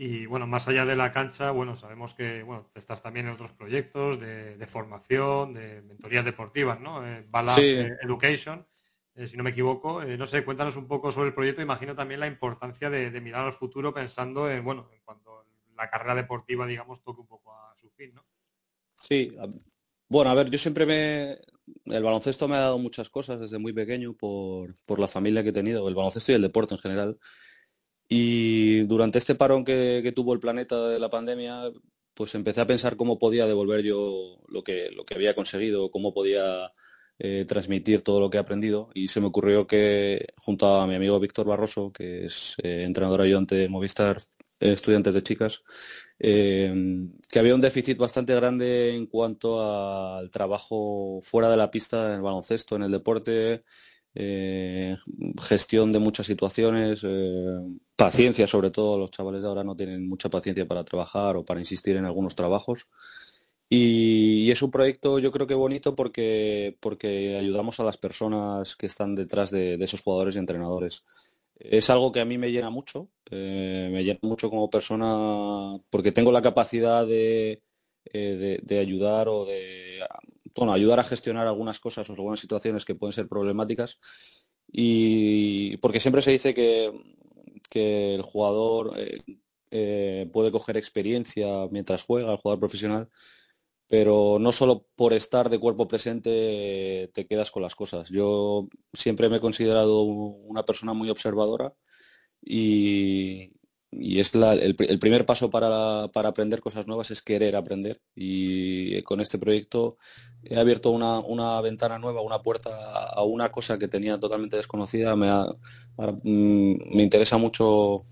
Y bueno, más allá de la cancha, bueno, sabemos que bueno, estás también en otros proyectos de, formación, de mentorías deportivas, ¿no? Eh, Balance Education, eh, si no me equivoco. Eh, no sé, cuéntanos un poco sobre el proyecto. Imagino también la importancia de, mirar al futuro pensando en, bueno, cuando la carrera deportiva, digamos, toque un poco a su fin, ¿no? Sí, bueno, a ver, yo siempre me... El baloncesto me ha dado muchas cosas desde muy pequeño por, por la familia que he tenido, el baloncesto y el deporte en general. Y durante este parón que, tuvo el planeta de la pandemia, pues empecé a pensar cómo podía devolver yo lo que, lo que había conseguido, cómo podía eh, transmitir todo lo que he aprendido. Y se me ocurrió que junto a mi amigo Víctor Barroso, que es eh, entrenador ayudante de Movistar eh, Estudiantes de Chicas, que había un déficit bastante grande en cuanto al trabajo fuera de la pista, en el baloncesto, en el deporte, eh, gestión de muchas situaciones, eh, paciencia sobre todo, los chavales de ahora no tienen mucha paciencia para trabajar o para insistir en algunos trabajos. Y, es un proyecto yo creo que bonito porque, porque ayudamos a las personas que están detrás de, esos jugadores y entrenadores. Es algo que a mí me llena mucho, eh, me llena mucho como persona porque tengo la capacidad de, de ayudar o de bueno, ayudar a gestionar algunas cosas o algunas situaciones que pueden ser problemáticas. Y porque siempre se dice que, que el jugador eh, eh, puede coger experiencia mientras juega, el jugador profesional, pero no solo por estar de cuerpo presente te quedas con las cosas. Yo siempre me he considerado una persona muy observadora y, y es el, primer paso para, para, aprender cosas nuevas es querer aprender y con este proyecto he abierto una, una, ventana nueva, una puerta a una cosa que tenía totalmente desconocida. Me, mm, me interesa mucho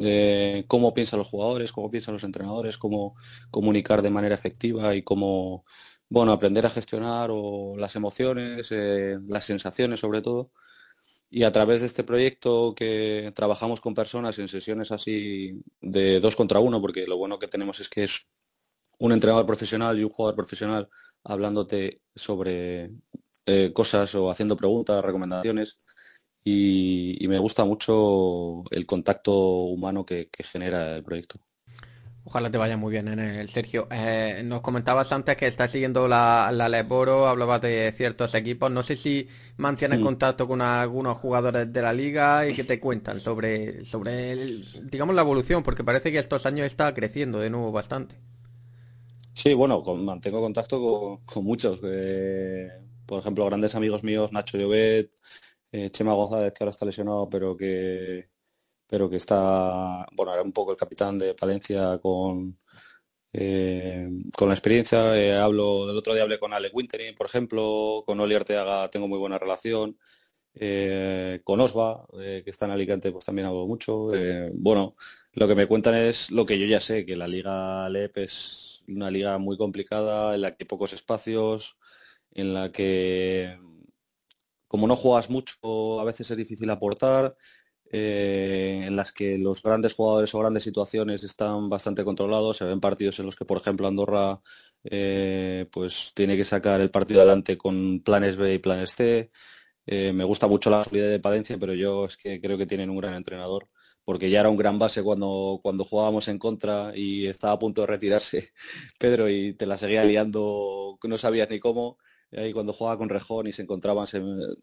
eh, cómo piensan los jugadores, cómo piensan los entrenadores, cómo comunicar de manera efectiva y cómo bueno, aprender a gestionar o las emociones, eh, las sensaciones sobre todo y a través de este proyecto que trabajamos con personas en sesiones así de dos contra uno, porque lo bueno que tenemos es que es un entrenador profesional y un jugador profesional hablándote sobre eh, cosas o haciendo preguntas, recomendaciones. Y, me gusta mucho el contacto humano que genera el proyecto. Ojalá te vaya muy bien en el Sergio. Eh, nos comentabas antes que estás siguiendo la, la Leboro, hablabas de ciertos equipos. No sé si mantienes contacto con algunos jugadores de la liga y que te cuentan sobre, sobre digamos, la evolución, porque parece que estos años está creciendo de nuevo bastante. Sí, bueno, mantengo contacto con, muchos. Eh, por ejemplo, grandes amigos míos, Nacho Llobet, eh, Chema González, que ahora está lesionado, pero que pero que está, bueno, era un poco el capitán de Palencia con, eh, con la experiencia. Eh, hablo, el otro día hablé con Ale Wintering, por ejemplo, con Oli Arteaga tengo muy buena relación. Eh, con Osva, que está en Alicante, pues también hablo mucho. bueno, lo que me cuentan es lo que yo ya sé, que la Liga LEP es una liga muy complicada, en la que hay pocos espacios, en la que como no juegas mucho, a veces es difícil aportar eh, en las que los grandes jugadores o grandes situaciones están bastante controlados. Se ven partidos en los que, por ejemplo, Andorra eh, pues tiene que sacar el partido adelante con planes B y planes C. Eh, me gusta mucho la solidez de Palencia, pero yo es que creo que tienen un gran entrenador, porque ya era un gran base cuando, cuando jugábamos en contra y estaba a punto de retirarse Pedro y te la seguía liando, no sabías ni cómo. Y cuando jugaba con Rejón y se encontraban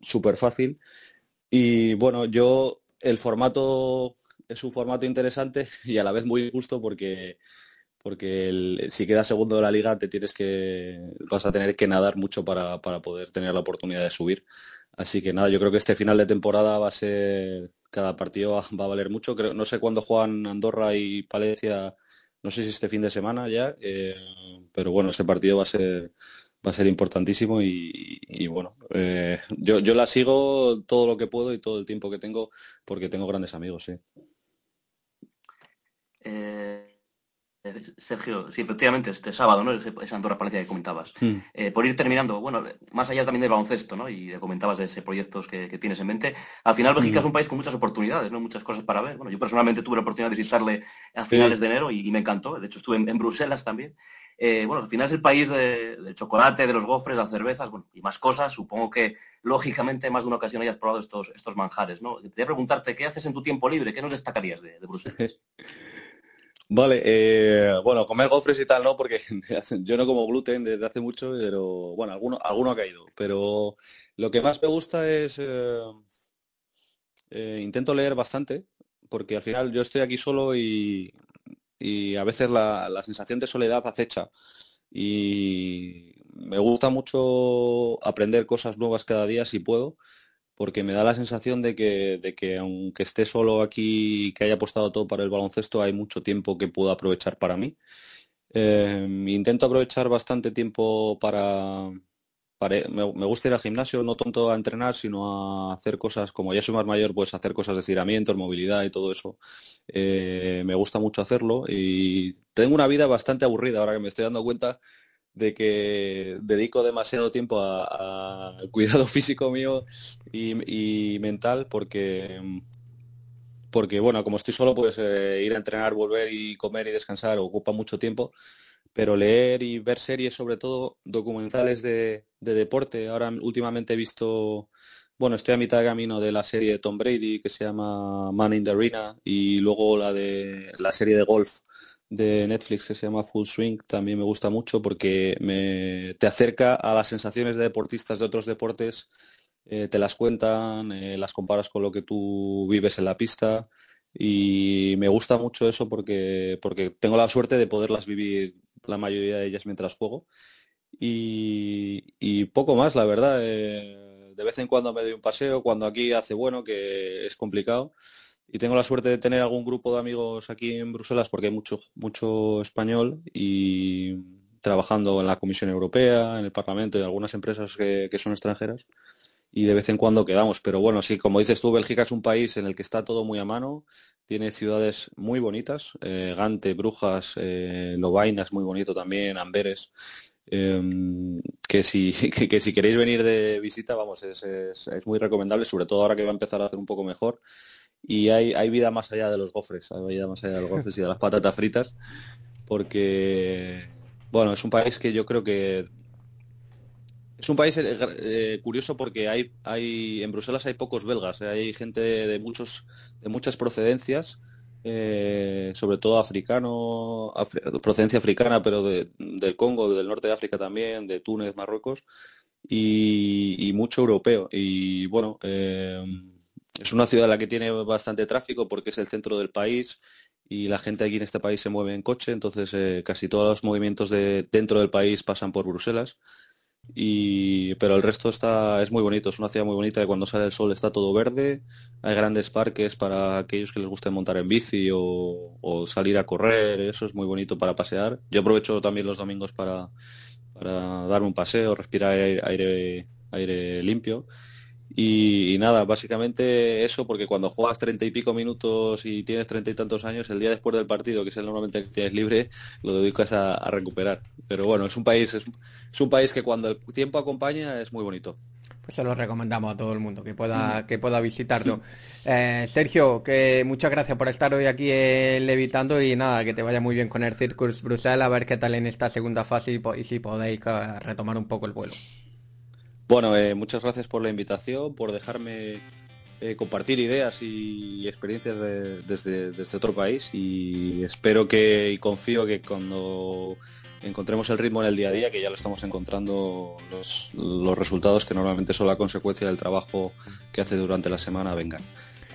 súper fácil. Y bueno, yo el formato es un formato interesante y a la vez muy justo porque porque si quedas segundo de la liga te tienes que vas a tener que nadar mucho para, poder tener la oportunidad de subir. Así que nada, yo creo que este final de temporada va a ser cada partido va, a valer mucho. Creo, no sé cuándo juegan Andorra y Palencia, no sé si este fin de semana ya, eh, pero bueno, este partido va a ser va a ser importantísimo y, bueno, eh, yo, yo la sigo todo lo que puedo y todo el tiempo que tengo porque tengo grandes amigos, sí. Eh, Sergio, sí, efectivamente, este sábado, ¿no? Esa Andorra Palencia que comentabas. Eh, por ir terminando, bueno, más allá también del baloncesto, ¿no? Y comentabas de ese proyectos que, tienes en mente. Al final, Bélgica es un país con muchas oportunidades, ¿no? Muchas cosas para ver. Bueno, yo personalmente tuve la oportunidad de visitarle a finales de enero y, me encantó. De hecho, estuve en Bruselas también. Eh, bueno, al final es el país del chocolate, de los gofres, las cervezas, bueno, y más cosas. Supongo que, lógicamente, más de una ocasión hayas probado estos, estos manjares, ¿no? Quería preguntarte, ¿qué haces en tu tiempo libre? ¿Qué nos destacarías de, Bruselas? Vale, eh, bueno, comer gofres y tal no, porque yo no como gluten desde hace mucho, pero bueno, alguno, alguno ha caído. Pero lo que más me gusta es, eh, intento leer bastante, porque al final yo estoy aquí solo y y a veces la, sensación de soledad acecha. Y me gusta mucho aprender cosas nuevas cada día si puedo, porque me da la sensación de que, de que aunque esté solo aquí, que haya apostado todo para el baloncesto, hay mucho tiempo que puedo aprovechar para mí. Eh, intento aprovechar bastante tiempo para, me, gusta ir al gimnasio, no tanto a entrenar, sino a hacer cosas, como ya soy más mayor, pues hacer cosas de estiramiento, movilidad y todo eso. Eh, me gusta mucho hacerlo y tengo una vida bastante aburrida ahora que me estoy dando cuenta de que dedico demasiado tiempo al cuidado físico mío y, mental porque porque bueno como estoy solo pues eh, ir a entrenar volver y comer y descansar ocupa mucho tiempo pero leer y ver series, sobre todo documentales de, deporte. Ahora últimamente he visto, bueno, estoy a mitad de camino de la serie de Tom Brady que se llama Man in the Arena y luego la de la serie de golf de Netflix que se llama Full Swing también me gusta mucho porque me, te acerca a las sensaciones de deportistas de otros deportes, eh, te las cuentan, eh, las comparas con lo que tú vives en la pista y me gusta mucho eso porque, porque tengo la suerte de poderlas vivir la mayoría de ellas mientras juego. Y, poco más, la verdad. Eh, de vez en cuando me doy un paseo, cuando aquí hace bueno, que es complicado. y tengo la suerte de tener algún grupo de amigos aquí en Bruselas porque hay mucho, mucho español y trabajando en la Comisión Europea, en el Parlamento y algunas empresas que, son extranjeras y de vez en cuando quedamos. Pero bueno, sí, como dices tú, Bélgica es un país en el que está todo muy a mano, tiene ciudades muy bonitas, eh, Gante, Brujas, eh, es muy bonito también, Amberes. Em, que, si, que, si queréis venir de visita, vamos, es, es, es muy recomendable, sobre todo ahora que va a empezar a hacer un poco mejor y hay, hay vida más allá de los gofres, hay vida más allá de los gofres y de las patatas fritas, porque, bueno, es un país que yo creo que es un país eh, eh, curioso porque hay, en Bruselas hay pocos belgas, eh, hay gente de, muchos de muchas procedencias, sobre todo africano, procedencia africana, pero del Congo, del norte de África también, de Túnez, Marruecos y, mucho europeo. Y bueno, es una ciudad en la que tiene bastante tráfico porque es el centro del país y la gente aquí en este país se mueve en coche, entonces casi todos los movimientos de dentro del país pasan por Bruselas. Y, pero el resto está es muy bonito, es una ciudad muy bonita que cuando sale el sol está todo verde, hay grandes parques para aquellos que les guste montar en bici o, salir a correr, eso es muy bonito para pasear. Yo aprovecho también los domingos para, para darme un paseo, respirar aire, aire limpio y, nada, básicamente eso, porque cuando juegas treinta y pico minutos y tienes treinta y tantos años, el día después del partido, que es el normalmente que tienes libre, lo dedicas a, a recuperar. Pero bueno, es un país, es, un país que cuando el tiempo acompaña es muy bonito. Pues se lo recomendamos a todo el mundo que pueda, mm. que pueda visitarlo. Eh, Sergio, que muchas gracias por estar hoy aquí Levitando y nada, que te vaya muy bien con el Circus Bruselas, a ver qué tal en esta segunda fase y, y si podéis eh, retomar un poco el vuelo. Bueno, eh, muchas gracias por la invitación, por dejarme eh, compartir ideas y experiencias desde, desde, otro país y espero que y confío que cuando encontremos el ritmo en el día a día, que ya lo estamos encontrando, los, los resultados que normalmente son la consecuencia del trabajo que hace durante la semana vengan.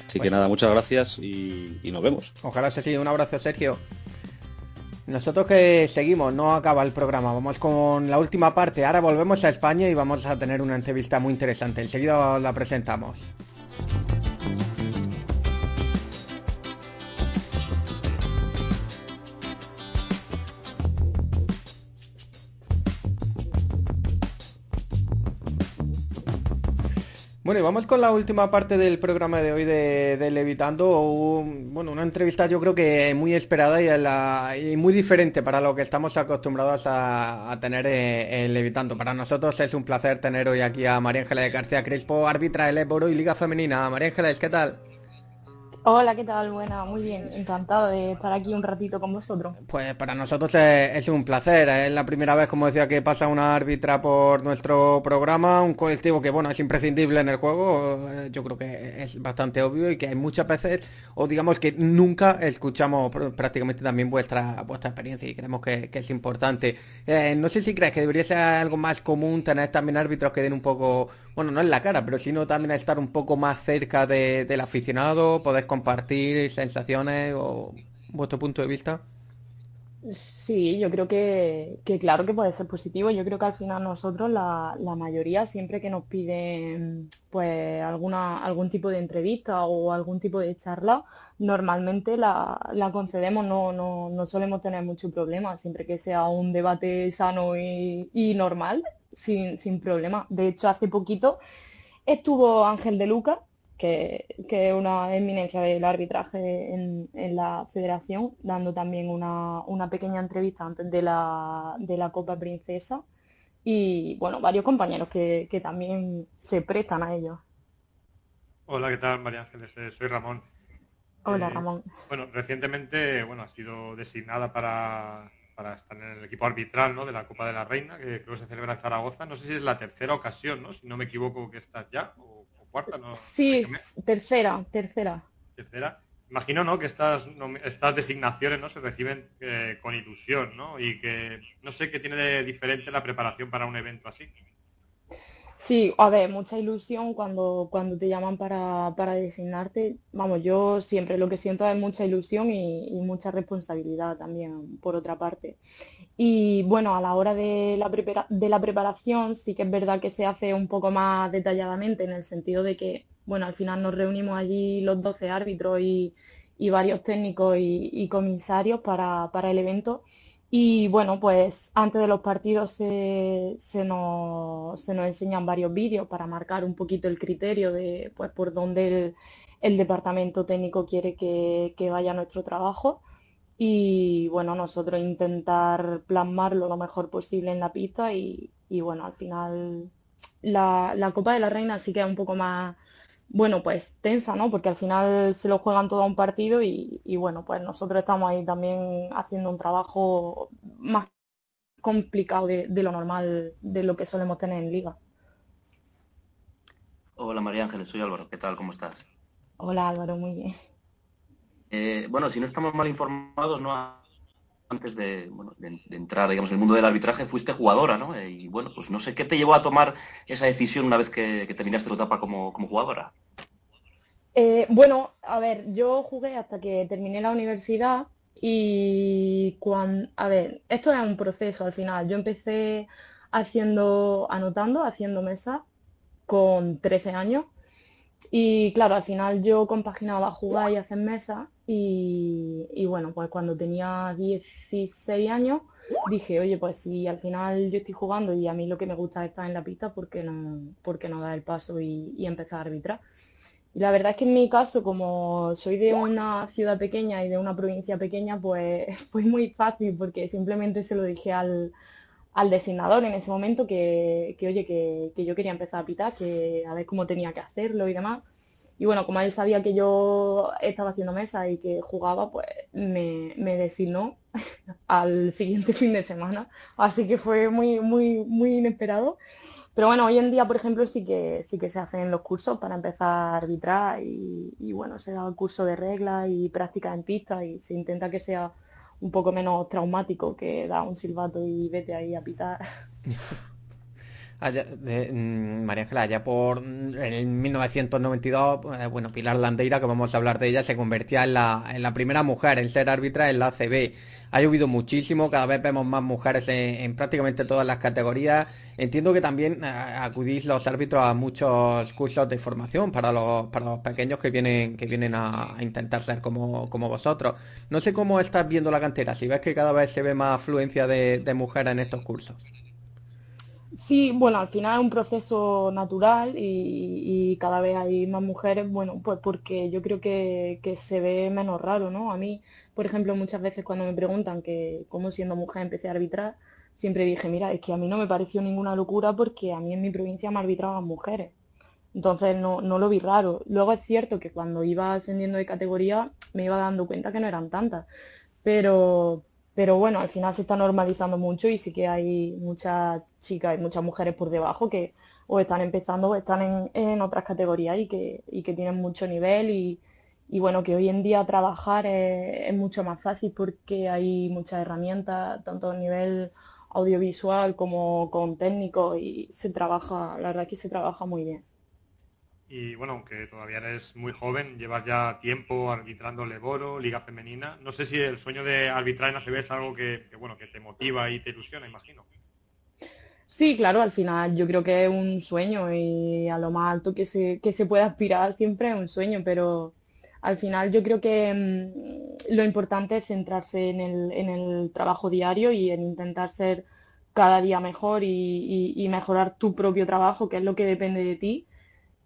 Así que nada, muchas gracias y, y nos vemos. Ojalá se siga. Un abrazo, Sergio. Nosotros que seguimos, no acaba el programa, vamos con la última parte. Ahora volvemos a España y vamos a tener una entrevista muy interesante. Enseguida la presentamos. Bueno, y vamos con la última parte del programa de hoy de, Levitando. bueno, una entrevista yo creo que muy esperada y, muy diferente para lo que estamos acostumbrados a, tener eh, en Levitando. Para nosotros es un placer tener hoy aquí a María Ángeles García Crespo, árbitra del Éboro y Liga Femenina. María Ángeles, ¿qué tal? Hola, ¿qué tal? Buena, muy bien. Encantado de estar aquí un ratito con vosotros. Pues para nosotros es, un placer. Es la primera vez, como decía, que pasa una árbitra por nuestro programa, un colectivo que, bueno, es imprescindible en el juego. Eh, yo creo que es bastante obvio y que hay muchas veces, o digamos que nunca escuchamos prácticamente también vuestra vuestra experiencia y creemos que, es importante. Eh, no sé si crees que debería ser algo más común tener también árbitros que den un poco, bueno, no en la cara, pero sino también estar un poco más cerca del aficionado, poder compartir sensaciones o vuestro punto de vista? Sí, yo creo que, claro que puede ser positivo. Yo creo que al final nosotros, la, mayoría, siempre que nos piden pues alguna, algún tipo de entrevista o algún tipo de charla, normalmente la, concedemos, no, no, solemos tener mucho problema, siempre que sea un debate sano y, y normal, sin, sin problema. De hecho, hace poquito estuvo Ángel de Lucas, que, es una eminencia del arbitraje en, la federación, dando también una, pequeña entrevista antes de la, de la Copa Princesa y bueno, varios compañeros que, también se prestan a ello. Hola, ¿qué tal, María Ángeles? Eh, soy Ramón. Hola, eh, Ramón. Bueno, recientemente bueno, ha sido designada para, para estar en el equipo arbitral ¿no? de la Copa de la Reina, que creo que se celebra en Zaragoza. No sé si es la tercera ocasión, ¿no? Si no me equivoco, que estás ya cuarta, ¿no? Sí, tercera, tercera. Tercera. Imagino, ¿no? Que estas, estas designaciones, ¿no? Se reciben eh, con ilusión, ¿no? Y que no sé qué tiene de diferente la preparación para un evento así. Sí, a ver, mucha ilusión cuando, cuando te llaman para, para designarte. Vamos, yo siempre lo que siento es mucha ilusión y, mucha responsabilidad también, por otra parte. Y bueno, a la hora de la, prepara- de la preparación sí que es verdad que se hace un poco más detalladamente en el sentido de que, bueno, al final nos reunimos allí los 12 árbitros y, y varios técnicos y, y comisarios para, para el evento. Y bueno, pues antes de los partidos se, nos, se nos enseñan varios vídeos para marcar un poquito el criterio de pues por dónde el, el departamento técnico quiere que, que vaya nuestro trabajo. Y bueno, nosotros intentar plasmarlo lo mejor posible en la pista y, y bueno, al final la, la Copa de la Reina sí que es un poco más, bueno, pues tensa, ¿no? Porque al final se lo juegan todo a un partido y, y bueno, pues nosotros estamos ahí también haciendo un trabajo más complicado de, de lo normal, de lo que solemos tener en liga. Hola María Ángeles, soy Álvaro, ¿qué tal? ¿Cómo estás? Hola Álvaro, muy bien. Eh, bueno, si no estamos mal informados, ¿no? Antes de, bueno, de, entrar, digamos, en el mundo del arbitraje, fuiste jugadora, ¿no? Eh, y bueno, pues no sé qué te llevó a tomar esa decisión una vez que, que terminaste tu etapa como, como jugadora. Eh, bueno, a ver, yo jugué hasta que terminé la universidad y cuando, a ver, esto es un proceso al final. Yo empecé haciendo, anotando, haciendo mesa con 13 años y claro, al final yo compaginaba jugar y hacer mesa y, bueno, pues cuando tenía 16 años dije, oye, pues si al final yo estoy jugando y a mí lo que me gusta es estar en la pista, ¿por qué no, por no dar el paso y, y empezar a arbitrar? Y la verdad es que en mi caso, como soy de una ciudad pequeña y de una provincia pequeña, pues fue muy fácil porque simplemente se lo dije al, al designador en ese momento que, que oye, que, que yo quería empezar a pitar, que a ver cómo tenía que hacerlo y demás. Y bueno, como él sabía que yo estaba haciendo mesa y que jugaba, pues me, me designó al siguiente fin de semana. Así que fue muy, muy, muy inesperado. Pero bueno, hoy en día, por ejemplo, sí que sí que se hacen los cursos para empezar a arbitrar y, bueno, se da curso de reglas y práctica en pista y se intenta que sea un poco menos traumático que dar un silbato y vete ahí a pitar. Allá, mm, María Ángela, ya por en 1992, eh, bueno, Pilar Landeira, que vamos a hablar de ella, se convertía en la, en la primera mujer en ser árbitra en la ACB. Ha llovido muchísimo, cada vez vemos más mujeres en, en prácticamente todas las categorías. Entiendo que también eh, acudís los árbitros a muchos cursos de formación para los, para los pequeños que vienen, que vienen a, a intentar ser como, como vosotros. No sé cómo estás viendo la cantera, si ves que cada vez se ve más afluencia de, de mujeres en estos cursos. Sí, bueno, al final es un proceso natural y, y cada vez hay más mujeres, bueno, pues porque yo creo que, que se ve menos raro, ¿no? A mí, por ejemplo, muchas veces cuando me preguntan que cómo siendo mujer empecé a arbitrar, siempre dije, mira, es que a mí no me pareció ninguna locura porque a mí en mi provincia me arbitraban mujeres. Entonces no, no lo vi raro. Luego es cierto que cuando iba ascendiendo de categoría me iba dando cuenta que no eran tantas. Pero, pero bueno, al final se está normalizando mucho y sí que hay muchas chicas y muchas mujeres por debajo que o están empezando o están en, en otras categorías y que, y que tienen mucho nivel y, y bueno, que hoy en día trabajar es, mucho más fácil porque hay muchas herramientas, tanto a nivel audiovisual como con técnico y se trabaja, la verdad es que se trabaja muy bien. Y bueno, aunque todavía eres muy joven, llevas ya tiempo arbitrando Leboro, Liga Femenina. No sé si el sueño de arbitrar en ACB es algo que, bueno, que te motiva y te ilusiona, imagino. Sí, claro, al final yo creo que es un sueño y a lo más alto que se, que se puede aspirar siempre es un sueño, pero al final yo creo que mm, lo importante es centrarse en el, en el trabajo diario y en intentar ser cada día mejor y mejorar tu propio trabajo, que es lo que depende de ti.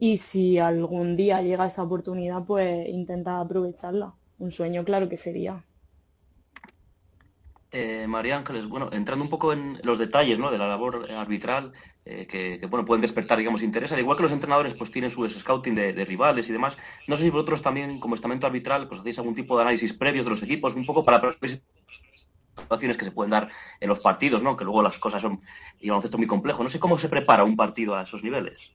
Y si algún día llega esa oportunidad, pues intenta aprovecharla. Un sueño, claro que sería. Eh, María Ángeles, bueno, entrando un poco en los detalles, ¿no? de la labor arbitral, eh, que, bueno, pueden despertar, digamos, interés, al igual que los entrenadores pues tienen su scouting de, rivales y demás, no sé si vosotros también, como estamento arbitral, pues hacéis algún tipo de análisis previos de los equipos, un poco para prever situaciones que se pueden dar en los partidos, ¿no? Que luego las cosas son, digamos, esto muy complejo. No sé cómo se prepara un partido a esos niveles.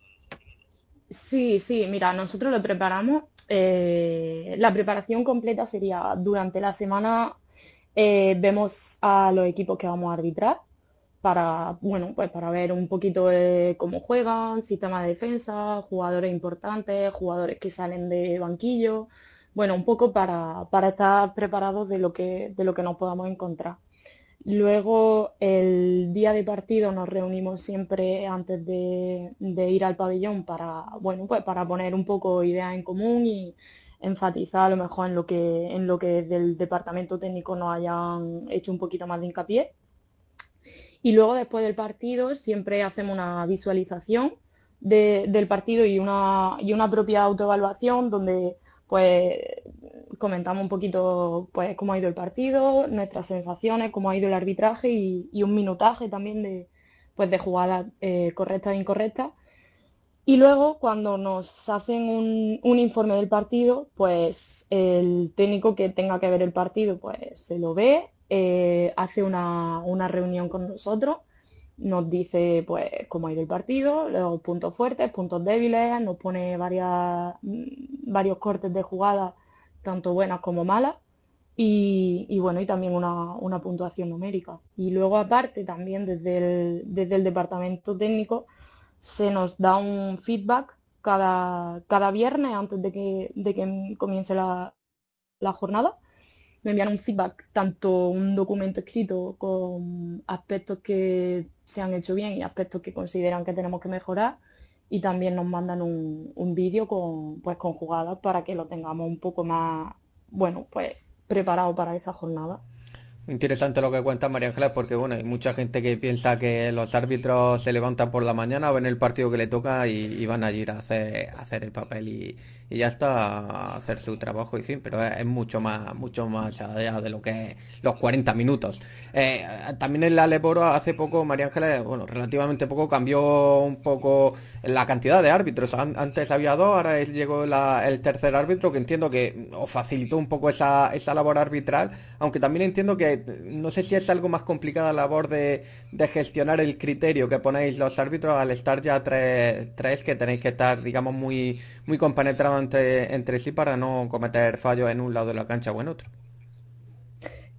Sí, sí, mira, nosotros lo preparamos. eh, la preparación completa sería durante la semana eh, vemos a los equipos que vamos a arbitrar, para, bueno, pues para ver un poquito cómo juegan, sistema de defensa, jugadores importantes, jugadores que salen de banquillo, bueno, un poco para, para estar preparados de lo que, de lo que nos podamos encontrar. Luego, el día de partido nos reunimos siempre antes de, ir al pabellón para, bueno, pues para poner un poco ideas en común y enfatizar a lo mejor en lo que, en lo que desde el departamento técnico nos hayan hecho un poquito más de hincapié. Y luego, después del partido, siempre hacemos una visualización del partido y una, y una propia autoevaluación donde pues comentamos un poquito pues cómo ha ido el partido, nuestras sensaciones, cómo ha ido el arbitraje y, un minutaje también de, pues de jugadas eh, correctas e incorrectas. Y luego cuando nos hacen un, informe del partido, pues el técnico que tenga que ver el partido pues se lo ve, eh, hace una, una reunión con nosotros nos dice pues cómo ha ido el partido, los puntos fuertes, puntos débiles, nos pone varias, mm, varios cortes de jugadas, tanto buenas como malas, y, bueno, y también una, puntuación numérica. Y luego aparte también desde el, desde el departamento técnico se nos da un feedback cada, cada viernes antes de que, de que comience la, la jornada me envían un feedback, tanto un documento escrito con aspectos que se han hecho bien y aspectos que consideran que tenemos que mejorar y también nos mandan un, un vídeo con, pues, con jugadas para que lo tengamos un poco más, bueno, pues preparado para esa jornada. Interesante lo que cuenta María Ángeles porque bueno, hay mucha gente que piensa que los árbitros se levantan por la mañana, ven el partido que le toca y, van a ir a hacer, a hacer el papel y, y ya está hacer su trabajo y fin, pero es, mucho más mucho más allá de lo que es los 40 minutos. Eh, también en la Leporo hace poco María Ángeles, bueno, relativamente poco cambió un poco la cantidad de árbitros. antes había dos, ahora llegó el tercer árbitro que entiendo que os facilitó un poco esa, esa labor arbitral, aunque también entiendo que no sé si es algo más complicada la labor de, de gestionar el criterio que ponéis los árbitros al estar ya tres, tres que tenéis que estar, digamos, muy, muy compenetrados entre, sí para no cometer fallos en un lado de la cancha o en otro.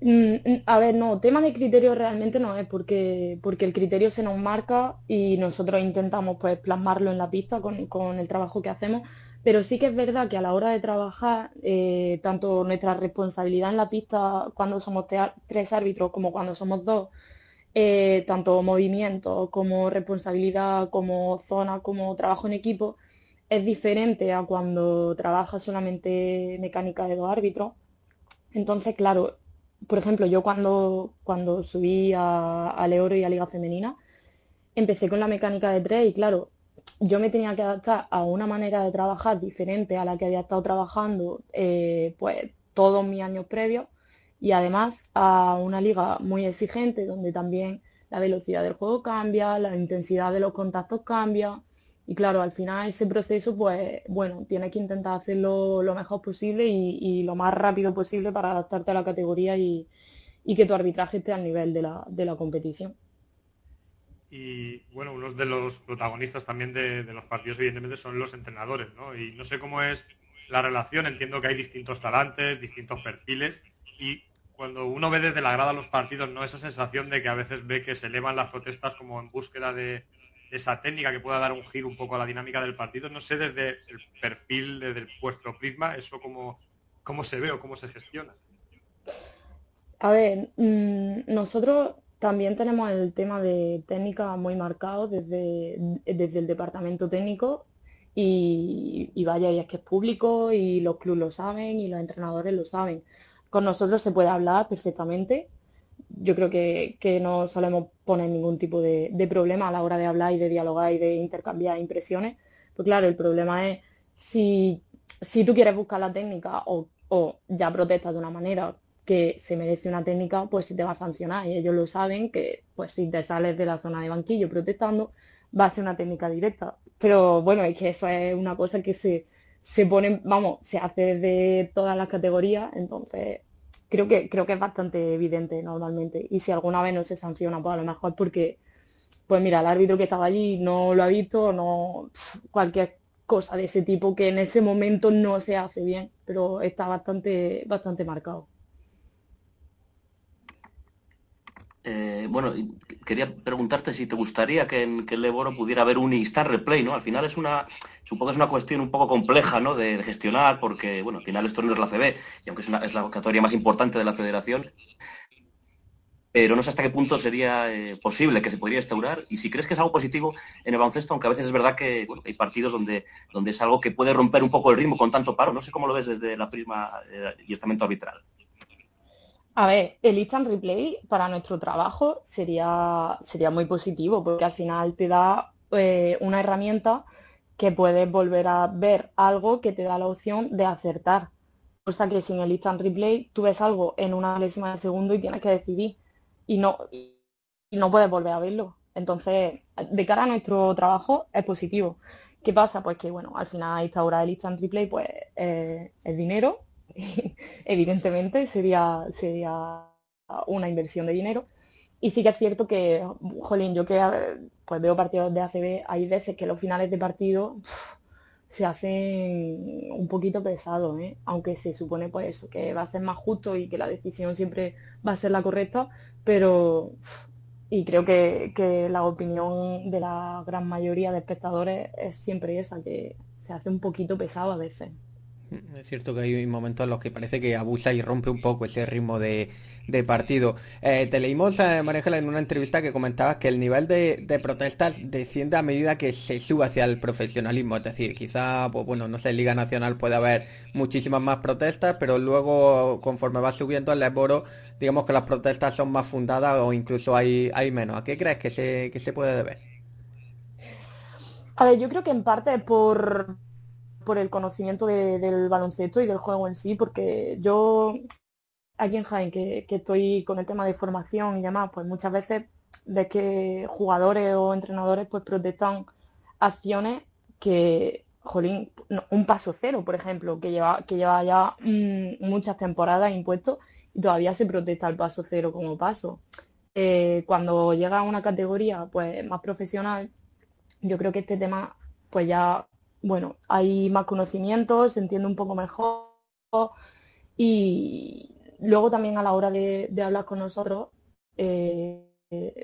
Mm, mm, a ver, no, tema de criterio realmente no es porque, porque el criterio se nos marca y nosotros intentamos pues plasmarlo en la pista con, el trabajo que hacemos, pero sí que es verdad que a la hora de trabajar, eh, tanto nuestra responsabilidad en la pista cuando somos tres árbitros como cuando somos dos, eh, tanto movimiento como responsabilidad, como zona, como trabajo en equipo, es diferente a cuando trabaja solamente mecánica de dos árbitros. Entonces, claro, por ejemplo, yo cuando, cuando subí a, a Leoro y a Liga Femenina, empecé con la mecánica de tres y claro, yo me tenía que adaptar a una manera de trabajar diferente a la que había estado trabajando eh, pues todos mis años previos y además a una liga muy exigente donde también la velocidad del juego cambia, la intensidad de los contactos cambia, y claro, al final ese proceso, pues bueno, tienes que intentar hacerlo lo mejor posible y, lo más rápido posible para adaptarte a la categoría y, que tu arbitraje esté al nivel de la, competición. Y bueno, uno de los protagonistas también de, los partidos, evidentemente, son los entrenadores, ¿no? Y no sé cómo es la relación, entiendo que hay distintos talantes, distintos perfiles, y cuando uno ve desde la grada los partidos, ¿no? Esa sensación de que a veces ve que se elevan las protestas como en búsqueda de, esa técnica que pueda dar un giro un poco a la dinámica del partido. No sé desde el perfil, desde vuestro prisma, eso cómo, cómo se ve o cómo se gestiona. A ver, mm, nosotros también tenemos el tema de técnica muy marcado desde, desde el departamento técnico y, y, vaya, y es que es público y los clubes lo saben y los entrenadores lo saben. Con nosotros se puede hablar perfectamente yo creo que, no solemos poner ningún tipo de, problema a la hora de hablar y de dialogar y de intercambiar impresiones. Pues claro, el problema es si, si tú quieres buscar la técnica o, ya protestas de una manera que se merece una técnica, pues si te va a sancionar. Y ellos lo saben que pues si te sales de la zona de banquillo protestando, va a ser una técnica directa. Pero bueno, es que eso es una cosa que se, se pone, vamos, se hace de todas las categorías, entonces creo que, creo que es bastante evidente normalmente. Y si alguna vez no se sanciona, pues a lo mejor porque, pues mira, el árbitro que estaba allí no lo ha visto, no cualquier cosa de ese tipo que en ese momento no se hace bien, pero está bastante, bastante marcado. Eh, bueno, quería preguntarte si te gustaría que en, que el Leboro pudiera haber un instant replay, ¿no? Al final es una, supongo que es una cuestión un poco compleja, ¿no? De, gestionar, porque, bueno, al final esto no es la CB, y aunque es, una, la categoría más importante de la federación, pero no sé hasta qué punto sería eh, posible que se podría instaurar y si crees que es algo positivo en el baloncesto, aunque a veces es verdad que hay partidos donde, donde es algo que puede romper un poco el ritmo con tanto paro. No sé cómo lo ves desde la prisma eh, y estamento arbitral. A ver, el instant replay para nuestro trabajo sería, sería muy positivo porque al final te da eh, una herramienta que puedes volver a ver algo que te da la opción de acertar. O sea que sin el instant replay tú ves algo en una décima de segundo y tienes que decidir y no, y no puedes volver a verlo. Entonces, de cara a nuestro trabajo es positivo. ¿Qué pasa? Pues que, bueno, al final esta hora del instant replay pues eh, es dinero, evidentemente sería, sería una inversión de dinero. Y sí que es cierto que, jolín, yo que pues veo partidos de ACB, hay veces que los finales de partido se hacen un poquito pesados, ¿eh? aunque se supone pues eso, que va a ser más justo y que la decisión siempre va a ser la correcta, pero y creo que, que la opinión de la gran mayoría de espectadores es siempre esa, que se hace un poquito pesado a veces. Es cierto que hay momentos en los que parece que abusa y rompe un poco ese ritmo de, partido. Eh, te leímos, eh, María en una entrevista que comentabas que el nivel de, protestas desciende a medida que se sube hacia el profesionalismo. Es decir, quizá, pues bueno, no sé, Liga Nacional puede haber muchísimas más protestas, pero luego, conforme va subiendo el Leboro, digamos que las protestas son más fundadas o incluso hay, hay menos. ¿A qué crees que se, que se puede deber? A ver, yo creo que en parte por por el conocimiento del baloncesto y del juego en sí, porque yo aquí en Jaén, que, estoy con el tema de formación y demás, pues muchas veces de que jugadores o entrenadores pues protestan acciones que, jolín, un paso cero, por ejemplo, que lleva, que lleva ya mm, muchas temporadas impuestos y todavía se protesta el paso cero como paso. Eh, cuando llega a una categoría pues más profesional, yo creo que este tema pues ya bueno, hay más conocimientos, se entiende un poco mejor y luego también a la hora de, hablar con nosotros, eh,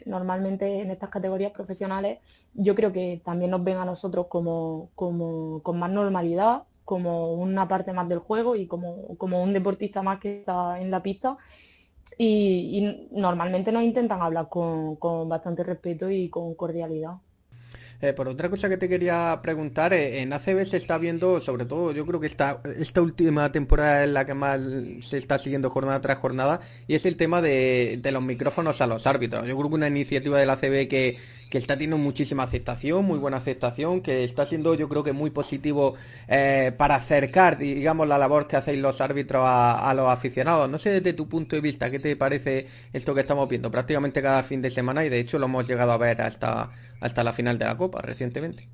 normalmente en estas categorías profesionales, yo creo que también nos ven a nosotros como, como con más normalidad, como una parte más del juego y como, como un deportista más que está en la pista. Y, normalmente nos intentan hablar con, con bastante respeto y con cordialidad. Eh, por otra cosa que te quería preguntar, eh, en ACB se está viendo, sobre todo, yo creo que esta, esta última temporada es la que más se está siguiendo jornada tras jornada, y es el tema de, de los micrófonos a los árbitros. Yo creo que una iniciativa de la ACB que, que está teniendo muchísima aceptación, muy buena aceptación, que está siendo yo creo que muy positivo eh, para acercar, digamos, la labor que hacéis los árbitros a, los aficionados. No sé desde tu punto de vista, ¿qué te parece esto que estamos viendo prácticamente cada fin de semana y de hecho lo hemos llegado a ver hasta, hasta la final de la Copa recientemente?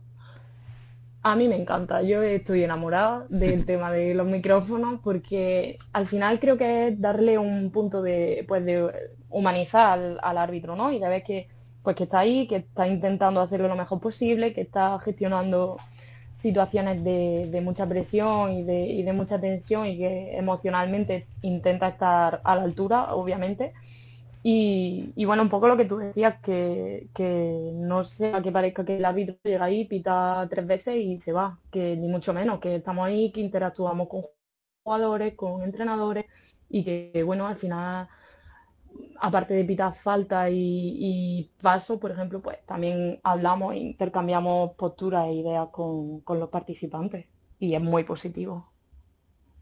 A mí me encanta, yo estoy enamorada del tema de los micrófonos porque al final creo que es darle un punto de, pues de humanizar al, al árbitro, ¿no? Y de ver que pues que está ahí, que está intentando hacerlo lo mejor posible, que está gestionando situaciones de, mucha presión y de, mucha tensión y que emocionalmente intenta estar a la altura, obviamente. Y, bueno, un poco lo que tú decías, que, no sea que parezca que el árbitro llega ahí, pita tres veces y se va, que ni mucho menos, que estamos ahí, que interactuamos con jugadores, con entrenadores y que, bueno, al final aparte de pitar falta y, paso, por ejemplo, pues también hablamos e intercambiamos posturas e ideas con, los participantes y es muy positivo.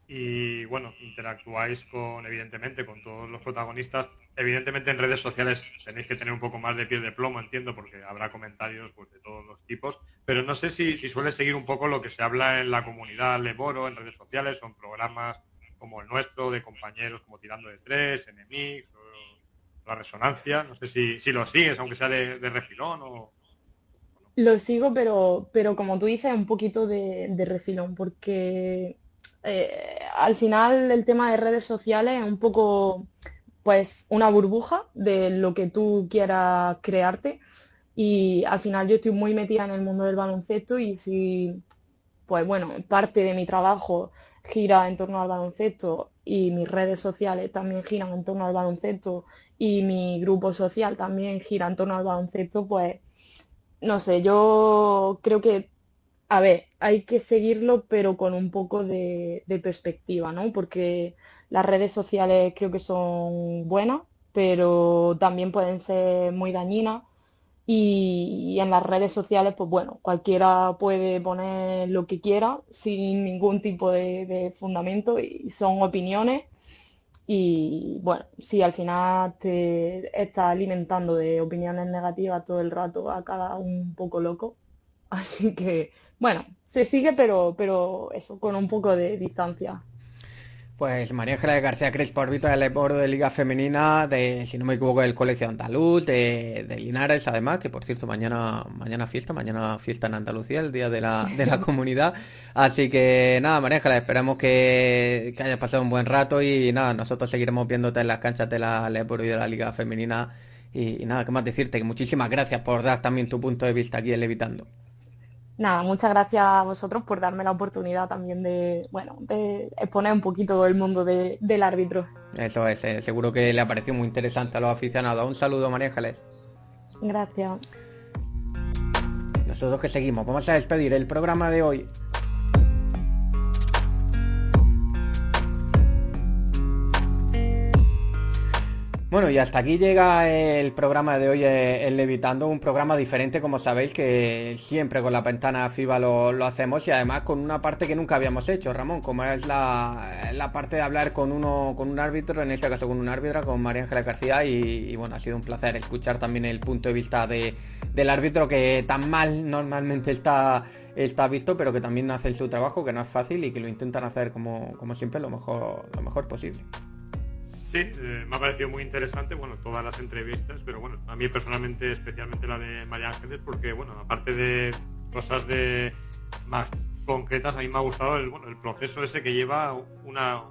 Y bueno, interactuáis con, evidentemente, con todos los protagonistas. Evidentemente en redes sociales tenéis que tener un poco más de piel de plomo, entiendo, porque habrá comentarios pues, de todos los tipos. Pero no sé si, si suele seguir un poco lo que se habla en la comunidad Leboro, en redes sociales, son programas como el nuestro, de compañeros como Tirando de Tres, Enemigos, la resonancia. No sé si, si lo sigues, aunque sea de, refilón o... Lo sigo, pero, pero como tú dices, un poquito de, refilón, porque eh, al final el tema de redes sociales es un poco pues una burbuja de lo que tú quieras crearte y al final yo estoy muy metida en el mundo del baloncesto y si pues bueno, parte de mi trabajo gira en torno al baloncesto y mis redes sociales también giran en torno al baloncesto y mi grupo social también gira en torno al baloncesto, pues no sé, yo creo que, a ver, hay que seguirlo pero con un poco de, perspectiva, ¿no? Porque las redes sociales creo que son buenas, pero también pueden ser muy dañinas y, en las redes sociales, pues bueno, cualquiera puede poner lo que quiera sin ningún tipo de, fundamento y son opiniones. Y bueno, si al final te estás alimentando de opiniones negativas todo el rato, a cada un poco loco. Así que, bueno, se sigue, pero, pero eso, con un poco de distancia. Pues María Ángeles García Crespo, árbitra del Eboro de Liga Femenina, de, si no me equivoco, del Colegio Andaluz, de, Linares, además, que por cierto, mañana, mañana fiesta, mañana fiesta en Andalucía, el día de la, de la comunidad. Así que nada, María Ángeles, esperamos que, que hayas pasado un buen rato y nada, nosotros seguiremos viéndote en las canchas de la Eboro y de la Liga Femenina. Y, nada, ¿qué más decirte? Que muchísimas gracias por dar también tu punto de vista aquí en Levitando nada, muchas gracias a vosotros por darme la oportunidad también de, bueno, de exponer un poquito el mundo del árbitro. Eso es, eh, seguro que le ha parecido muy interesante a los aficionados. Un saludo, María Ángeles. Gracias. Nosotros que seguimos, vamos a despedir el programa de hoy Bueno, y hasta aquí llega el programa de hoy, eh, el Levitando, un programa diferente, como sabéis, que siempre con la ventana FIBA lo, hacemos y además con una parte que nunca habíamos hecho, Ramón, como es la, parte de hablar con uno, con un árbitro, en este caso con un árbitra, con María Ángela García, y, bueno, ha sido un placer escuchar también el punto de vista de, del árbitro que tan mal normalmente está, está visto, pero que también hace su trabajo, que no es fácil y que lo intentan hacer como, como siempre lo mejor, lo mejor posible. Sí, eh, me ha parecido muy interesante, bueno, todas las entrevistas, pero bueno, a mí personalmente, especialmente la de María Ángeles, porque bueno, aparte de cosas de más concretas, a mí me ha gustado el, bueno, el proceso ese que lleva una,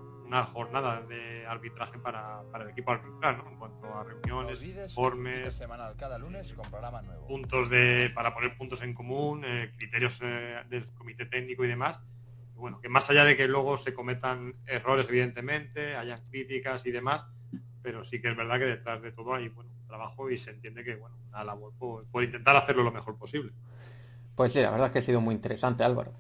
jornada de arbitraje para, el equipo arbitral, ¿no? En cuanto a reuniones, informes, semanal cada lunes con programa nuevo. puntos de para poner puntos en común, eh, criterios eh, del comité técnico y demás bueno, que más allá de que luego se cometan errores, evidentemente, hayan críticas y demás, pero sí que es verdad que detrás de todo hay bueno, trabajo y se entiende que, bueno, una labor por, intentar hacerlo lo mejor posible. Pues sí, la verdad es que ha sido muy interesante, Álvaro.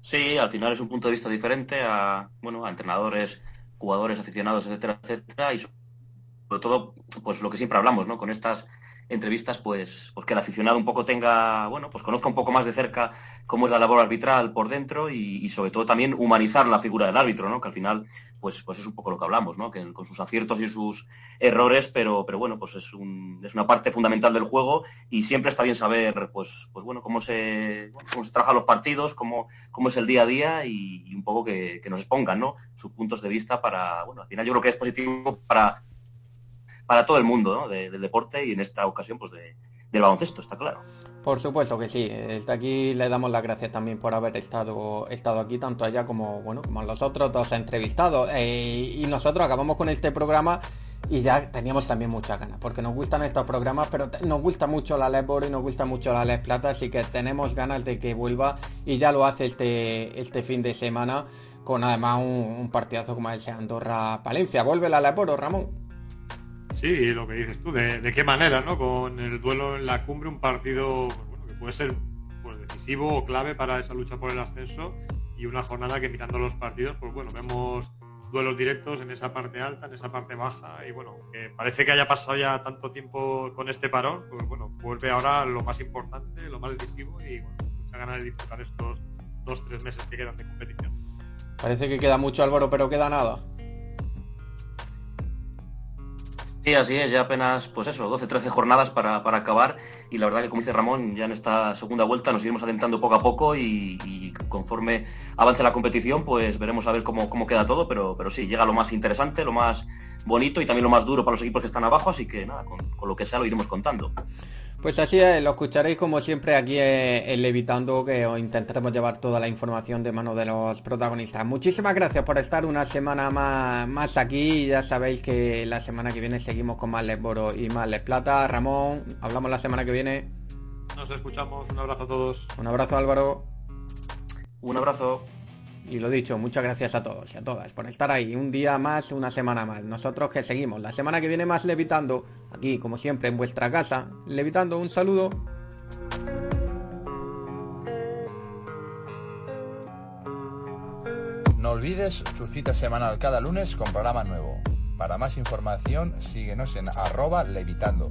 Sí, al final es un punto de vista diferente a, bueno, a entrenadores, jugadores, aficionados, etcétera, etcétera, y sobre todo, pues lo que siempre hablamos, ¿no? Con estas entrevistas, pues, pues que el aficionado un poco tenga, bueno, pues conozca un poco más de cerca cómo es la labor arbitral por dentro y, sobre todo también humanizar la figura del árbitro, ¿no? Que al final, pues, pues es un poco lo que hablamos, ¿no? Que con sus aciertos y sus errores, pero, pero bueno, pues es, un, es una parte fundamental del juego y siempre está bien saber, pues, pues bueno, cómo se, cómo se trabajan los partidos, cómo, cómo es el día a día y, un poco que, que nos expongan, ¿no? Sus puntos de vista para, bueno, al final yo creo que es positivo para para todo el mundo del deporte y en esta ocasión pues del baloncesto, está claro. Por supuesto que sí. Desde aquí le damos las gracias también por haber estado, estado aquí, tanto allá como bueno, como los otros dos entrevistados. Eh, y nosotros acabamos con este programa y ya teníamos también muchas ganas, porque nos gustan estos programas, pero nos gusta mucho la Les y nos gusta mucho la Les Plata, así que tenemos ganas de que vuelva y ya lo hace este, este fin de semana con además un, partidazo como el Andorra Palencia. Vuelve la Les Ramón. Sí, lo que dices tú, de, qué manera, ¿no? Con el duelo en la cumbre, un partido pues que puede ser pues, decisivo o clave para esa lucha por el ascenso y una jornada que mirando los partidos, pues bueno, vemos duelos directos en esa parte alta, en esa parte baja y bueno, que parece que haya pasado ya tanto tiempo con este parón, pues bueno, vuelve ahora lo más importante, lo más decisivo y bueno, mucha ganas de disfrutar estos dos, tres meses que quedan de competición. Parece que queda mucho Álvaro, pero queda nada. Sí, así es, ya apenas, pues eso, 12, 13 jornadas para, acabar. Y la verdad que como dice Ramón, ya en esta segunda vuelta nos iremos adentrando poco a poco y, conforme avance la competición, pues veremos a ver cómo, cómo queda todo, pero, pero sí, llega lo más interesante, lo más bonito y también lo más duro para los equipos que están abajo, así que nada, con lo que sea lo iremos contando. Pues así es, lo escucharéis como siempre aquí en Levitando, que os intentaremos llevar toda la información de mano de los protagonistas. Muchísimas gracias por estar una semana más, más aquí. Ya sabéis que la semana que viene seguimos con más Les Boro y más Les Plata. Ramón, hablamos la semana que viene. Nos escuchamos, un abrazo a todos. Un abrazo Álvaro. Un abrazo. Y lo dicho, muchas gracias a todos y a todas por estar ahí un día más, una semana más. Nosotros que seguimos. La semana que viene más levitando, aquí como siempre en vuestra casa. Levitando, un saludo. No olvides tu cita semanal cada lunes con programa nuevo. Para más información síguenos en arroba levitando.